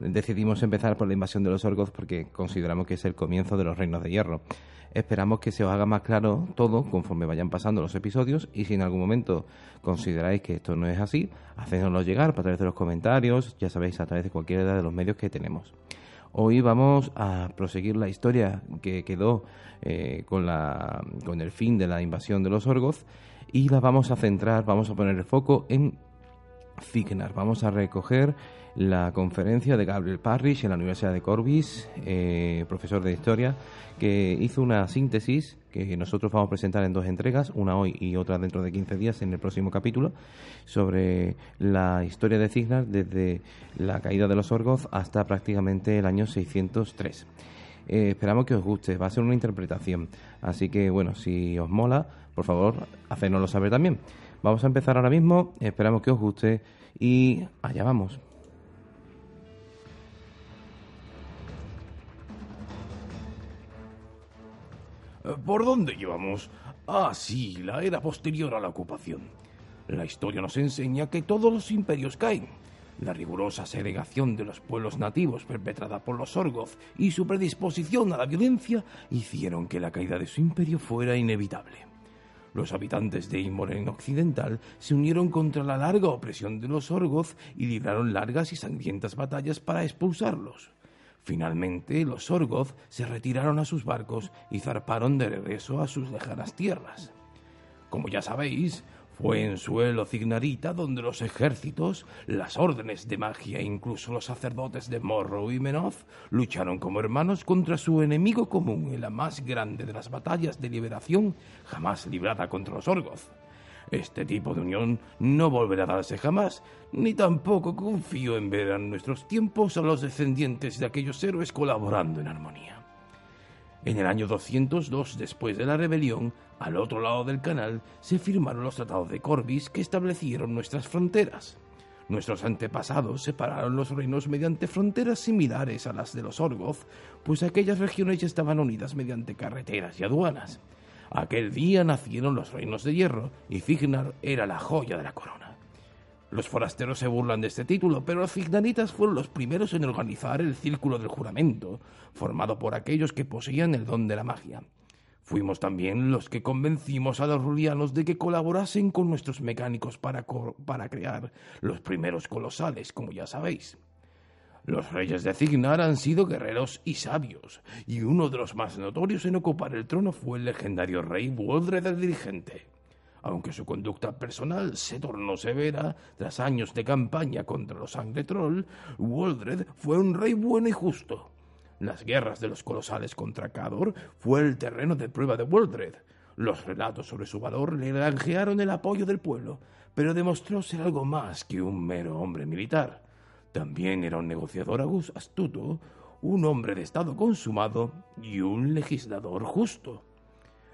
Decidimos empezar por la invasión de los Orgoth porque consideramos que es el comienzo de los Reinos de Hierro. Esperamos que se os haga más claro todo conforme vayan pasando los episodios y si en algún momento consideráis que esto no es así, hacednoslo llegar a través de los comentarios, ya sabéis, a través de cualquiera de los medios que tenemos. Hoy vamos a proseguir la historia que quedó eh, con, la, con el fin de la invasión de los Orgoth y la vamos a centrar, vamos a poner el foco en Cignar. Vamos a recoger la conferencia de Gabriel Parrish en la Universidad de Corbis, eh, profesor de historia, que hizo una síntesis que nosotros vamos a presentar en dos entregas, una hoy y otra dentro de 15 días en el próximo capítulo, sobre la historia de Cignar desde la caída de los Orgoth hasta prácticamente el año 603. Eh, esperamos que os guste, va a ser una interpretación. Así que, bueno, si os mola, por favor, hacednoslo saber también. Vamos a empezar ahora mismo, esperamos que os guste y allá vamos. ¿Por dónde llevamos? Ah, sí, la era posterior a la ocupación. La historia nos enseña que todos los imperios caen. La rigurosa segregación de los pueblos nativos perpetrada por los Orgoth y su predisposición a la violencia hicieron que la caída de su imperio fuera inevitable. Los habitantes de Imoren Occidental se unieron contra la larga opresión de los Orgoth y libraron largas y sangrientas batallas para expulsarlos. Finalmente, los Orgoth se retiraron a sus barcos y zarparon de regreso a sus lejanas tierras. Como ya sabéis, fue en suelo cignarita donde los ejércitos, las órdenes de magia e incluso los sacerdotes de Morrow y Menoth lucharon como hermanos contra su enemigo común en la más grande de las batallas de liberación jamás librada contra los Orgoth. Este tipo de unión no volverá a darse jamás, ni tampoco confío en ver en nuestros tiempos a los descendientes de aquellos héroes colaborando en armonía. En el año 202 después de la rebelión, al otro lado del canal, se firmaron los tratados de Corbis que establecieron nuestras fronteras. Nuestros antepasados separaron los reinos mediante fronteras similares a las de los Orgoth, pues aquellas regiones ya estaban unidas mediante carreteras y aduanas. Aquel día nacieron los reinos de hierro y Cignar era la joya de la corona. Los forasteros se burlan de este título, pero los cignanitas fueron los primeros en organizar el Círculo del Juramento, formado por aquellos que poseían el don de la magia. Fuimos también los que convencimos a los rulianos de que colaborasen con nuestros mecánicos para, para crear los primeros colosales, como ya sabéis. Los reyes de Cignar han sido guerreros y sabios, y uno de los más notorios en ocupar el trono fue el legendario rey Waldred el Dirigente. Aunque su conducta personal se tornó severa tras años de campaña contra los Sangre Troll, Waldred fue un rey bueno y justo. Las guerras de los colosales contra Cador fue el terreno de prueba de Waldred. Los relatos sobre su valor le granjearon el apoyo del pueblo, pero demostró ser algo más que un mero hombre militar. También era un negociador astuto, un hombre de estado consumado y un legislador justo.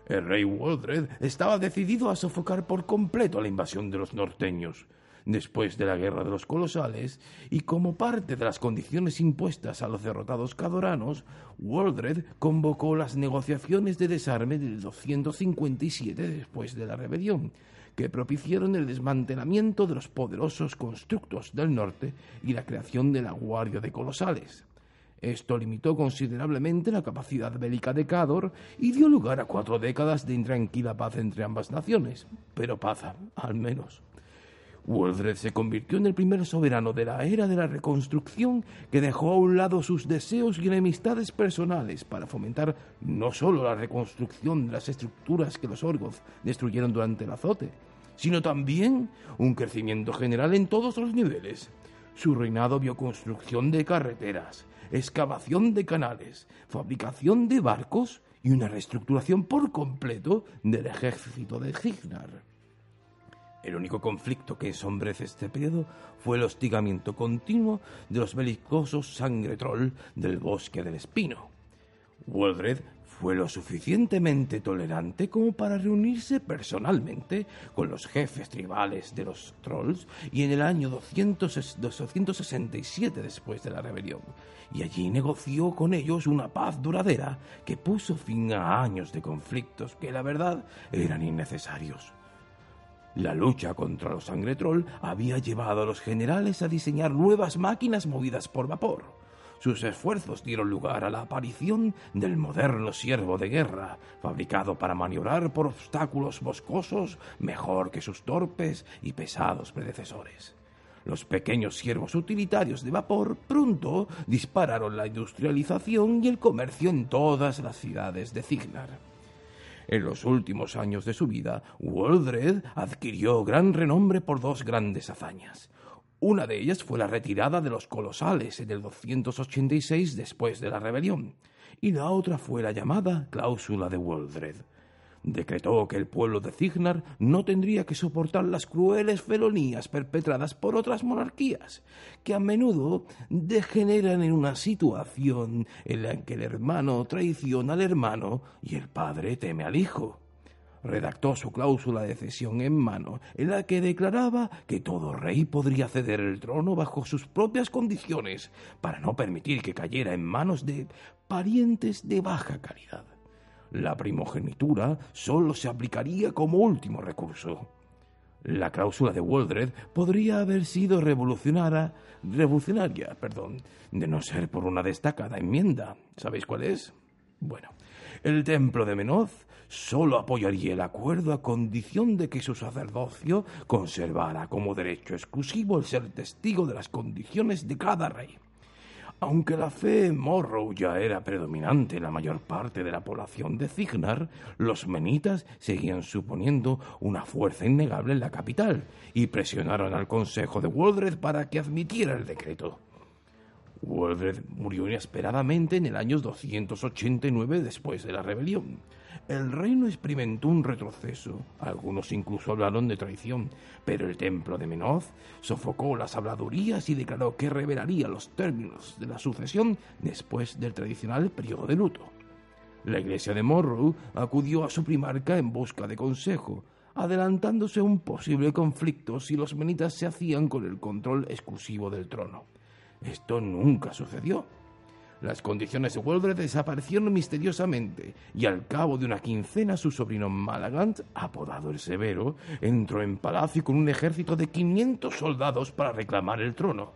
El rey Waldred estaba decidido a sofocar por completo la invasión de los norteños. Después de la guerra de los colosales, y como parte de las condiciones impuestas a los derrotados cadoranos, Waldred convocó las negociaciones de desarme del 257 después de la rebelión, que propiciaron el desmantelamiento de los poderosos constructos del norte y la creación de la Guardia de Colosales. Esto limitó considerablemente la capacidad bélica de Cador y dio lugar a cuatro décadas de intranquila paz entre ambas naciones, pero paz al menos. Waldred se convirtió en el primer soberano de la era de la reconstrucción que dejó a un lado sus deseos y enemistades personales para fomentar no solo la reconstrucción de las estructuras que los Orgoth destruyeron durante el azote, sino también un crecimiento general en todos los niveles. Su reinado vio construcción de carreteras, excavación de canales, fabricación de barcos y una reestructuración por completo del ejército de Gignar. El único conflicto que ensombrece este periodo fue el hostigamiento continuo de los belicosos sangre troll del bosque del espino. Waldred fue lo suficientemente tolerante como para reunirse personalmente con los jefes tribales de los trolls y en el año 267 después de la rebelión, y allí negoció con ellos una paz duradera que puso fin a años de conflictos que la verdad eran innecesarios. La lucha contra los sangretroll había llevado a los generales a diseñar nuevas máquinas movidas por vapor. Sus esfuerzos dieron lugar a la aparición del moderno siervo de guerra, fabricado para maniobrar por obstáculos boscosos mejor que sus torpes y pesados predecesores. Los pequeños siervos utilitarios de vapor pronto dispararon la industrialización y el comercio en todas las ciudades de Cignar. En los últimos años de su vida, Waldred adquirió gran renombre por dos grandes hazañas. Una de ellas fue la retirada de los colosales en el 286 después de la rebelión, y la otra fue la llamada cláusula de Waldred decretó que el pueblo de Cignar no tendría que soportar las crueles felonías perpetradas por otras monarquías, que a menudo degeneran en una situación en la que el hermano traiciona al hermano y el padre teme al hijo. Redactó su cláusula de cesión en mano, en la que declaraba que todo rey podría ceder el trono bajo sus propias condiciones, para no permitir que cayera en manos de parientes de baja calidad. La primogenitura solo se aplicaría como último recurso. La cláusula de Waldred podría haber sido revolucionaria, revolucionaria, perdón, de no ser por una destacada enmienda. ¿Sabéis cuál es? Bueno, el templo de Menoz solo apoyaría el acuerdo a condición de que su sacerdocio conservara como derecho exclusivo el ser testigo de las condiciones de cada rey. Aunque la fe en Morrow ya era predominante en la mayor parte de la población de Cignar, los menitas seguían suponiendo una fuerza innegable en la capital y presionaron al Consejo de Waldred para que admitiera el decreto. Waldred murió inesperadamente en el año 289 después de la rebelión el reino experimentó un retroceso. Algunos incluso hablaron de traición, pero el templo de Menoz sofocó las habladurías y declaró que revelaría los términos de la sucesión después del tradicional periodo de luto. La iglesia de Morrow acudió a su primarca en busca de consejo, adelantándose a un posible conflicto si los menitas se hacían con el control exclusivo del trono. Esto nunca sucedió. Las condiciones de Waldred desaparecieron misteriosamente y al cabo de una quincena su sobrino Malagant, apodado el Severo, entró en palacio con un ejército de 500 soldados para reclamar el trono.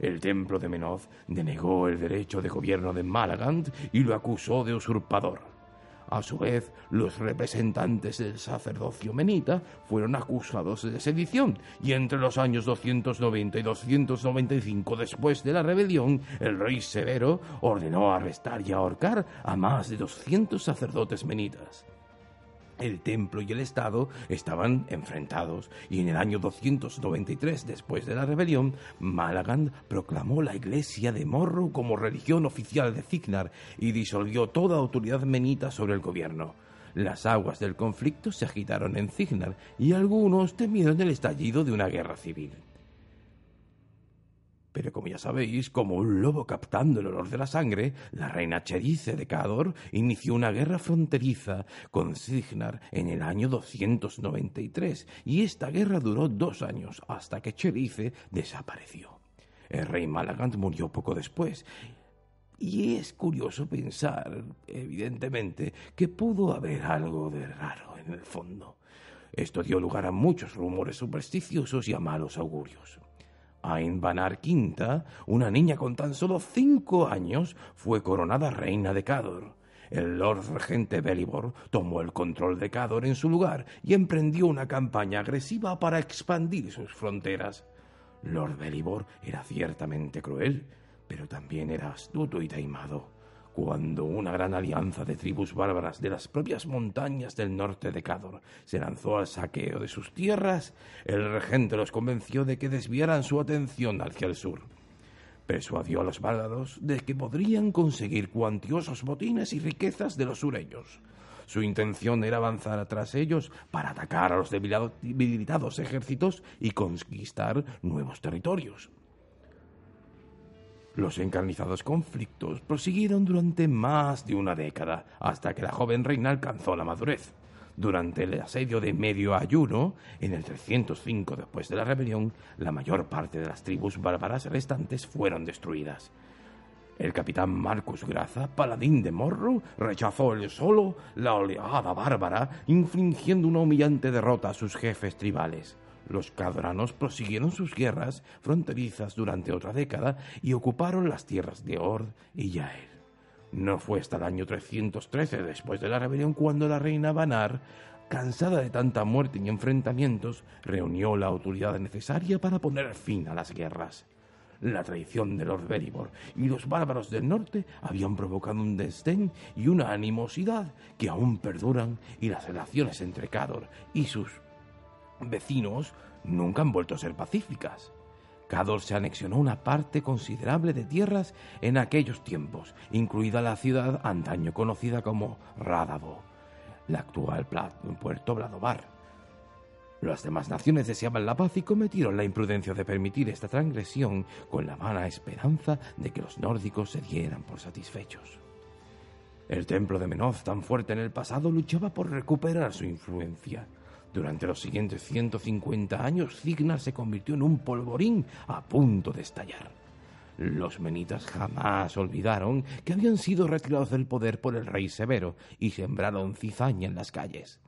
El templo de Menoz denegó el derecho de gobierno de Malagant y lo acusó de usurpador. A su vez, los representantes del sacerdocio menita fueron acusados de sedición, y entre los años 290 y 295 después de la rebelión, el rey Severo ordenó arrestar y ahorcar a más de 200 sacerdotes menitas. El templo y el Estado estaban enfrentados y en el año 293 después de la rebelión, Malagand proclamó la Iglesia de Morro como religión oficial de Cignar y disolvió toda autoridad menita sobre el gobierno. Las aguas del conflicto se agitaron en Cignar y algunos temieron el estallido de una guerra civil. Pero como ya sabéis, como un lobo captando el olor de la sangre, la reina Cherice de Cador inició una guerra fronteriza con Signar en el año 293, y esta guerra duró dos años, hasta que Cherice desapareció. El rey Malagant murió poco después, y es curioso pensar, evidentemente, que pudo haber algo de raro en el fondo. Esto dio lugar a muchos rumores supersticiosos y a malos augurios. Ain Banar V, una niña con tan solo cinco años, fue coronada reina de Cador. El Lord Regente Belibor tomó el control de Cador en su lugar y emprendió una campaña agresiva para expandir sus fronteras. Lord Belibor era ciertamente cruel, pero también era astuto y taimado. Cuando una gran alianza de tribus bárbaras de las propias montañas del norte de Cador se lanzó al saqueo de sus tierras, el regente los convenció de que desviaran su atención hacia el sur. Persuadió a los bárbaros de que podrían conseguir cuantiosos botines y riquezas de los sureños. Su intención era avanzar tras ellos para atacar a los debilitados ejércitos y conquistar nuevos territorios. Los encarnizados conflictos prosiguieron durante más de una década, hasta que la joven reina alcanzó la madurez. Durante el asedio de Medio Ayuno, en el 305 después de la rebelión, la mayor parte de las tribus bárbaras restantes fueron destruidas. El capitán Marcus Graza, paladín de Morro, rechazó él solo la oleada bárbara, infligiendo una humillante derrota a sus jefes tribales. Los cadoranos prosiguieron sus guerras fronterizas durante otra década y ocuparon las tierras de Ord y Yael. No fue hasta el año 313 después de la rebelión cuando la reina Banar, cansada de tanta muerte y enfrentamientos, reunió la autoridad necesaria para poner fin a las guerras. La traición de Lord Beribor y los bárbaros del norte habían provocado un desdén y una animosidad que aún perduran y las relaciones entre Cador y sus vecinos nunca han vuelto a ser pacíficas. Cador se anexionó una parte considerable de tierras en aquellos tiempos, incluida la ciudad antaño conocida como Rádavo, la actual puerto Bladovar. Las demás naciones deseaban la paz y cometieron la imprudencia de permitir esta transgresión con la vana esperanza de que los nórdicos se dieran por satisfechos. El templo de Menoz, tan fuerte en el pasado, luchaba por recuperar su influencia. Durante los siguientes 150 años, Cignar se convirtió en un polvorín a punto de estallar. Los menitas jamás olvidaron que habían sido retirados del poder por el rey Severo y sembraron cizaña en las calles.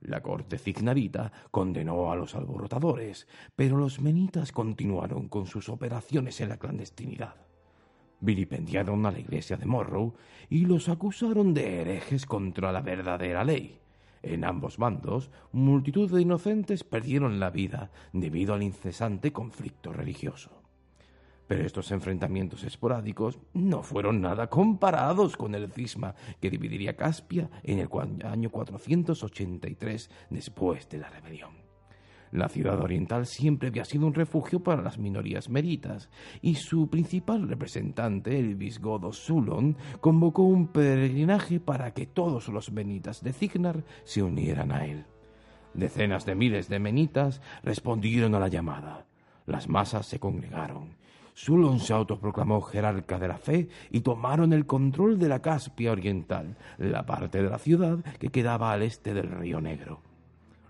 La corte cignarita condenó a los alborotadores, pero los menitas continuaron con sus operaciones en la clandestinidad. Vilipendiaron a la iglesia de Morrow y los acusaron de herejes contra la verdadera ley. En ambos bandos, multitud de inocentes perdieron la vida debido al incesante conflicto religioso. Pero estos enfrentamientos esporádicos no fueron nada comparados con el cisma que dividiría Caspia en el año 483 después de la rebelión. La ciudad oriental siempre había sido un refugio para las minorías meritas, y su principal representante, el visgodo Sulon, convocó un peregrinaje para que todos los menitas de Cignar se unieran a él. Decenas de miles de menitas respondieron a la llamada. Las masas se congregaron. Sulon se autoproclamó jerarca de la fe y tomaron el control de la Caspia Oriental, la parte de la ciudad que quedaba al este del Río Negro.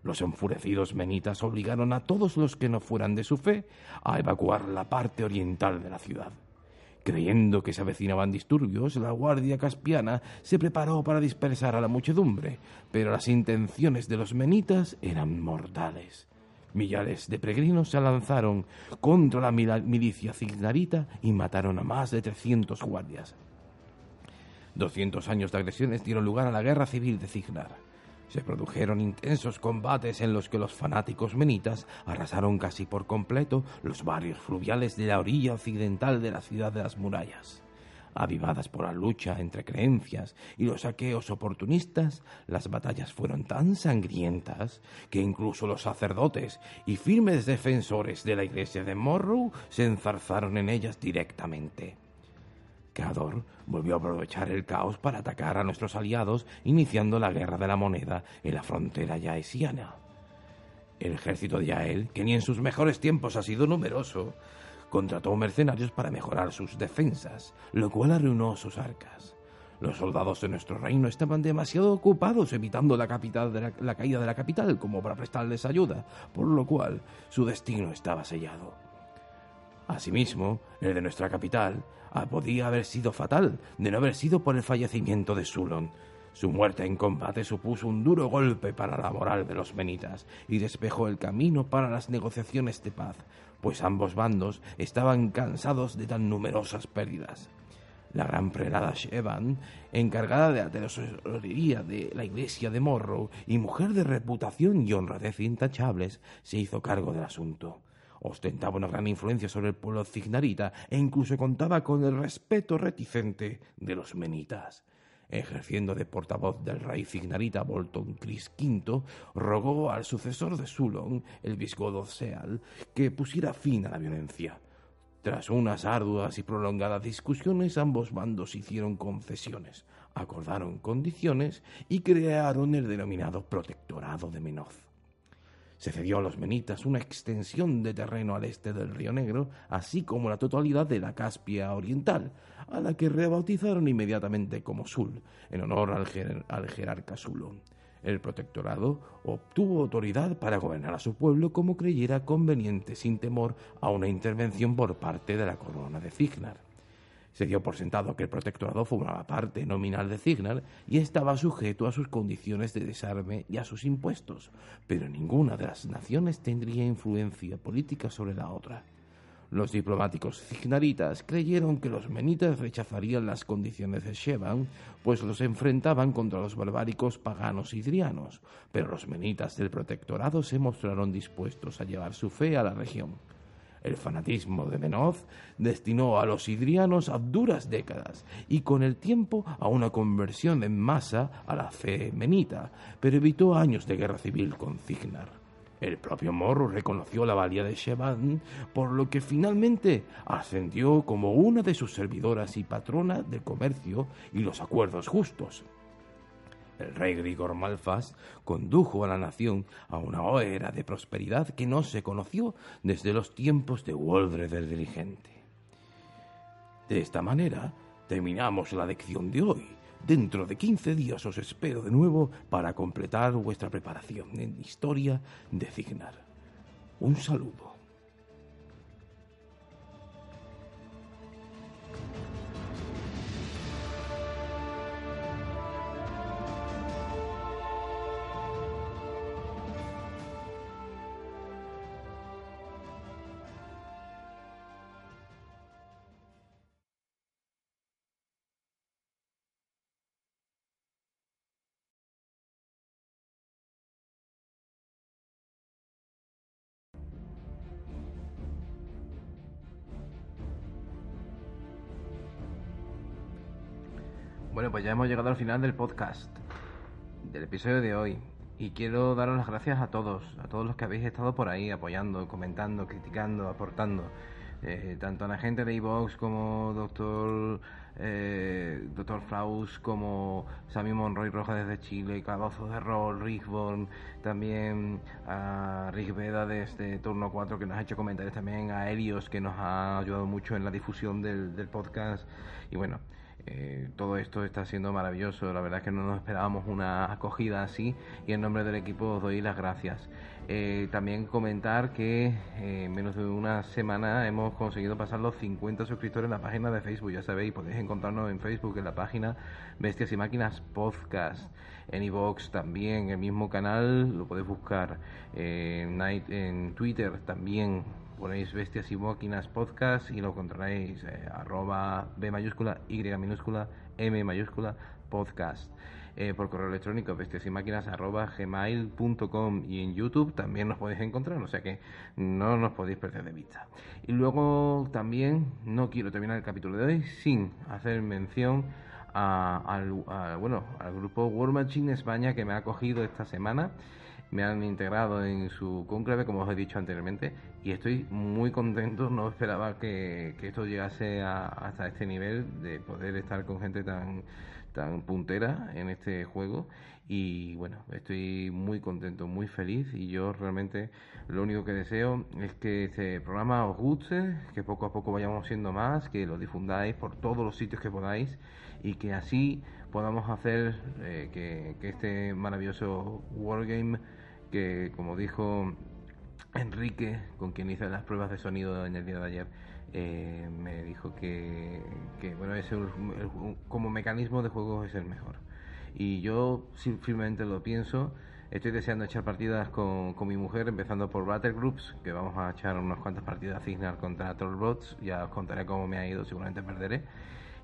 Los enfurecidos menitas obligaron a todos los que no fueran de su fe a evacuar la parte oriental de la ciudad. Creyendo que se avecinaban disturbios, la Guardia Caspiana se preparó para dispersar a la muchedumbre, pero las intenciones de los menitas eran mortales. Millares de peregrinos se lanzaron contra la milicia cignarita y mataron a más de trescientos guardias. Doscientos años de agresiones dieron lugar a la guerra civil de Cignar. Se produjeron intensos combates en los que los fanáticos menitas arrasaron casi por completo los barrios fluviales de la orilla occidental de la ciudad de las murallas. Avivadas por la lucha entre creencias y los saqueos oportunistas, las batallas fueron tan sangrientas que incluso los sacerdotes y firmes defensores de la iglesia de Morrow se enzarzaron en ellas directamente. Cador volvió a aprovechar el caos para atacar a nuestros aliados, iniciando la guerra de la moneda en la frontera yaesiana. El ejército de Yael, que ni en sus mejores tiempos ha sido numeroso, contrató mercenarios para mejorar sus defensas, lo cual arruinó sus arcas. Los soldados de nuestro reino estaban demasiado ocupados evitando la, la caída de la capital como para prestarles ayuda, por lo cual su destino estaba sellado. Asimismo, el de nuestra capital podía haber sido fatal, de no haber sido por el fallecimiento de Sulon. Su muerte en combate supuso un duro golpe para la moral de los menitas y despejó el camino para las negociaciones de paz, pues ambos bandos estaban cansados de tan numerosas pérdidas. La gran prelada Shevan, encargada de la tesorería de la iglesia de Morrow y mujer de reputación y honradez intachables, se hizo cargo del asunto. Ostentaba una gran influencia sobre el pueblo cignarita e incluso contaba con el respeto reticente de los menitas ejerciendo de portavoz del rey cignarita Bolton Cris V, rogó al sucesor de Sulon, el visgodo Seal, que pusiera fin a la violencia. Tras unas arduas y prolongadas discusiones, ambos bandos hicieron concesiones, acordaron condiciones y crearon el denominado Protectorado de Menoz. Se cedió a los menitas una extensión de terreno al este del Río Negro, así como la totalidad de la Caspia Oriental, a la que rebautizaron inmediatamente como Sul, en honor al, jerarca Sulo. El protectorado obtuvo autoridad para gobernar a su pueblo como creyera conveniente sin temor a una intervención por parte de la corona de Cignar. Se dio por sentado que el protectorado formaba parte nominal de Cignar y estaba sujeto a sus condiciones de desarme y a sus impuestos, pero ninguna de las naciones tendría influencia política sobre la otra. Los diplomáticos cignaritas creyeron que los menitas rechazarían las condiciones de Shevan, pues los enfrentaban contra los barbáricos paganos idrianos, pero los menitas del protectorado se mostraron dispuestos a llevar su fe a la región. El fanatismo de Menoz destinó a los idrianos a duras décadas y con el tiempo a una conversión en masa a la fe menita, pero evitó años de guerra civil con Cignar. El propio Morro reconoció la valía de Sheban, por lo que finalmente ascendió como una de sus servidoras y patrona del comercio y los acuerdos justos el rey Grigor Malfas condujo a la nación a una era de prosperidad que no se conoció desde los tiempos de Woldred el Diligente. De esta manera, terminamos la lección de hoy. Dentro de 15 días os espero de nuevo para completar vuestra preparación en Historia de Cignar. Un saludo. Pues ya hemos llegado al final del podcast, del episodio de hoy. Y quiero daros las gracias a todos, a todos los que habéis estado por ahí apoyando, comentando, criticando, aportando. Eh, tanto a la gente de Evox como Doctor eh, Doctor Flaus como Sammy Monroy Roja desde Chile, Cabazo de Rol, Rickborn, también a Rick Veda desde Turno 4 que nos ha hecho comentarios también, a Helios que nos ha ayudado mucho en la difusión del podcast y bueno, eh, todo esto está siendo maravilloso, la verdad es que no nos esperábamos una acogida así. Y en nombre del equipo os doy las gracias. Eh, también comentar que eh, en menos de una semana hemos conseguido pasar los 50 suscriptores en la página de Facebook, ya sabéis, podéis encontrarnos en Facebook en la página Bestias y Máquinas Podcast, en iVox también, el mismo canal lo podéis buscar, en Twitter también ponéis Bestias y Máquinas Podcast y lo encontraréis eh, arroba B mayúscula, Y minúscula, M mayúscula, podcast. Eh, por correo electrónico bestias y máquinas arroba gmail.com y en YouTube también nos podéis encontrar, o sea que no nos podéis perder de vista. Y luego también no quiero terminar el capítulo de hoy sin hacer mención al, bueno, al grupo War Machine España que me ha acogido esta semana me han integrado en su conclave, como os he dicho anteriormente, y estoy muy contento. No esperaba que, esto llegase hasta este nivel de poder estar con gente tan, tan puntera en este juego. Y bueno, estoy muy contento, muy feliz. Y yo realmente lo único que deseo es que este programa os guste, que poco a poco vayamos siendo más, que lo difundáis por todos los sitios que podáis y que así podamos hacer eh, que, que este maravilloso Wargame que como dijo Enrique, con quien hice las pruebas de sonido en el día de ayer, eh, me dijo que, bueno, ese, como mecanismo de juego es el mejor. Y yo firmemente lo pienso. Estoy deseando echar partidas con, con mi mujer, empezando por Battlegroups, que vamos a echar unas cuantas partidas Cignar contra Trollbots. Ya os contaré cómo me ha ido, seguramente perderé.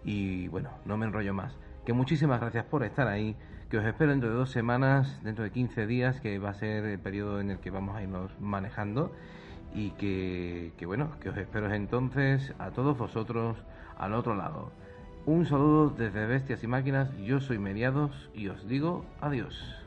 Y bueno, no me enrollo más. Que muchísimas gracias por estar ahí. Que os espero dentro de dos semanas, dentro de 15 días, que va a ser el periodo en el que vamos a irnos manejando. Y que, que bueno, que os espero entonces a todos vosotros al otro lado. Un saludo desde Bestias y Máquinas, yo soy Mediados y os digo adiós.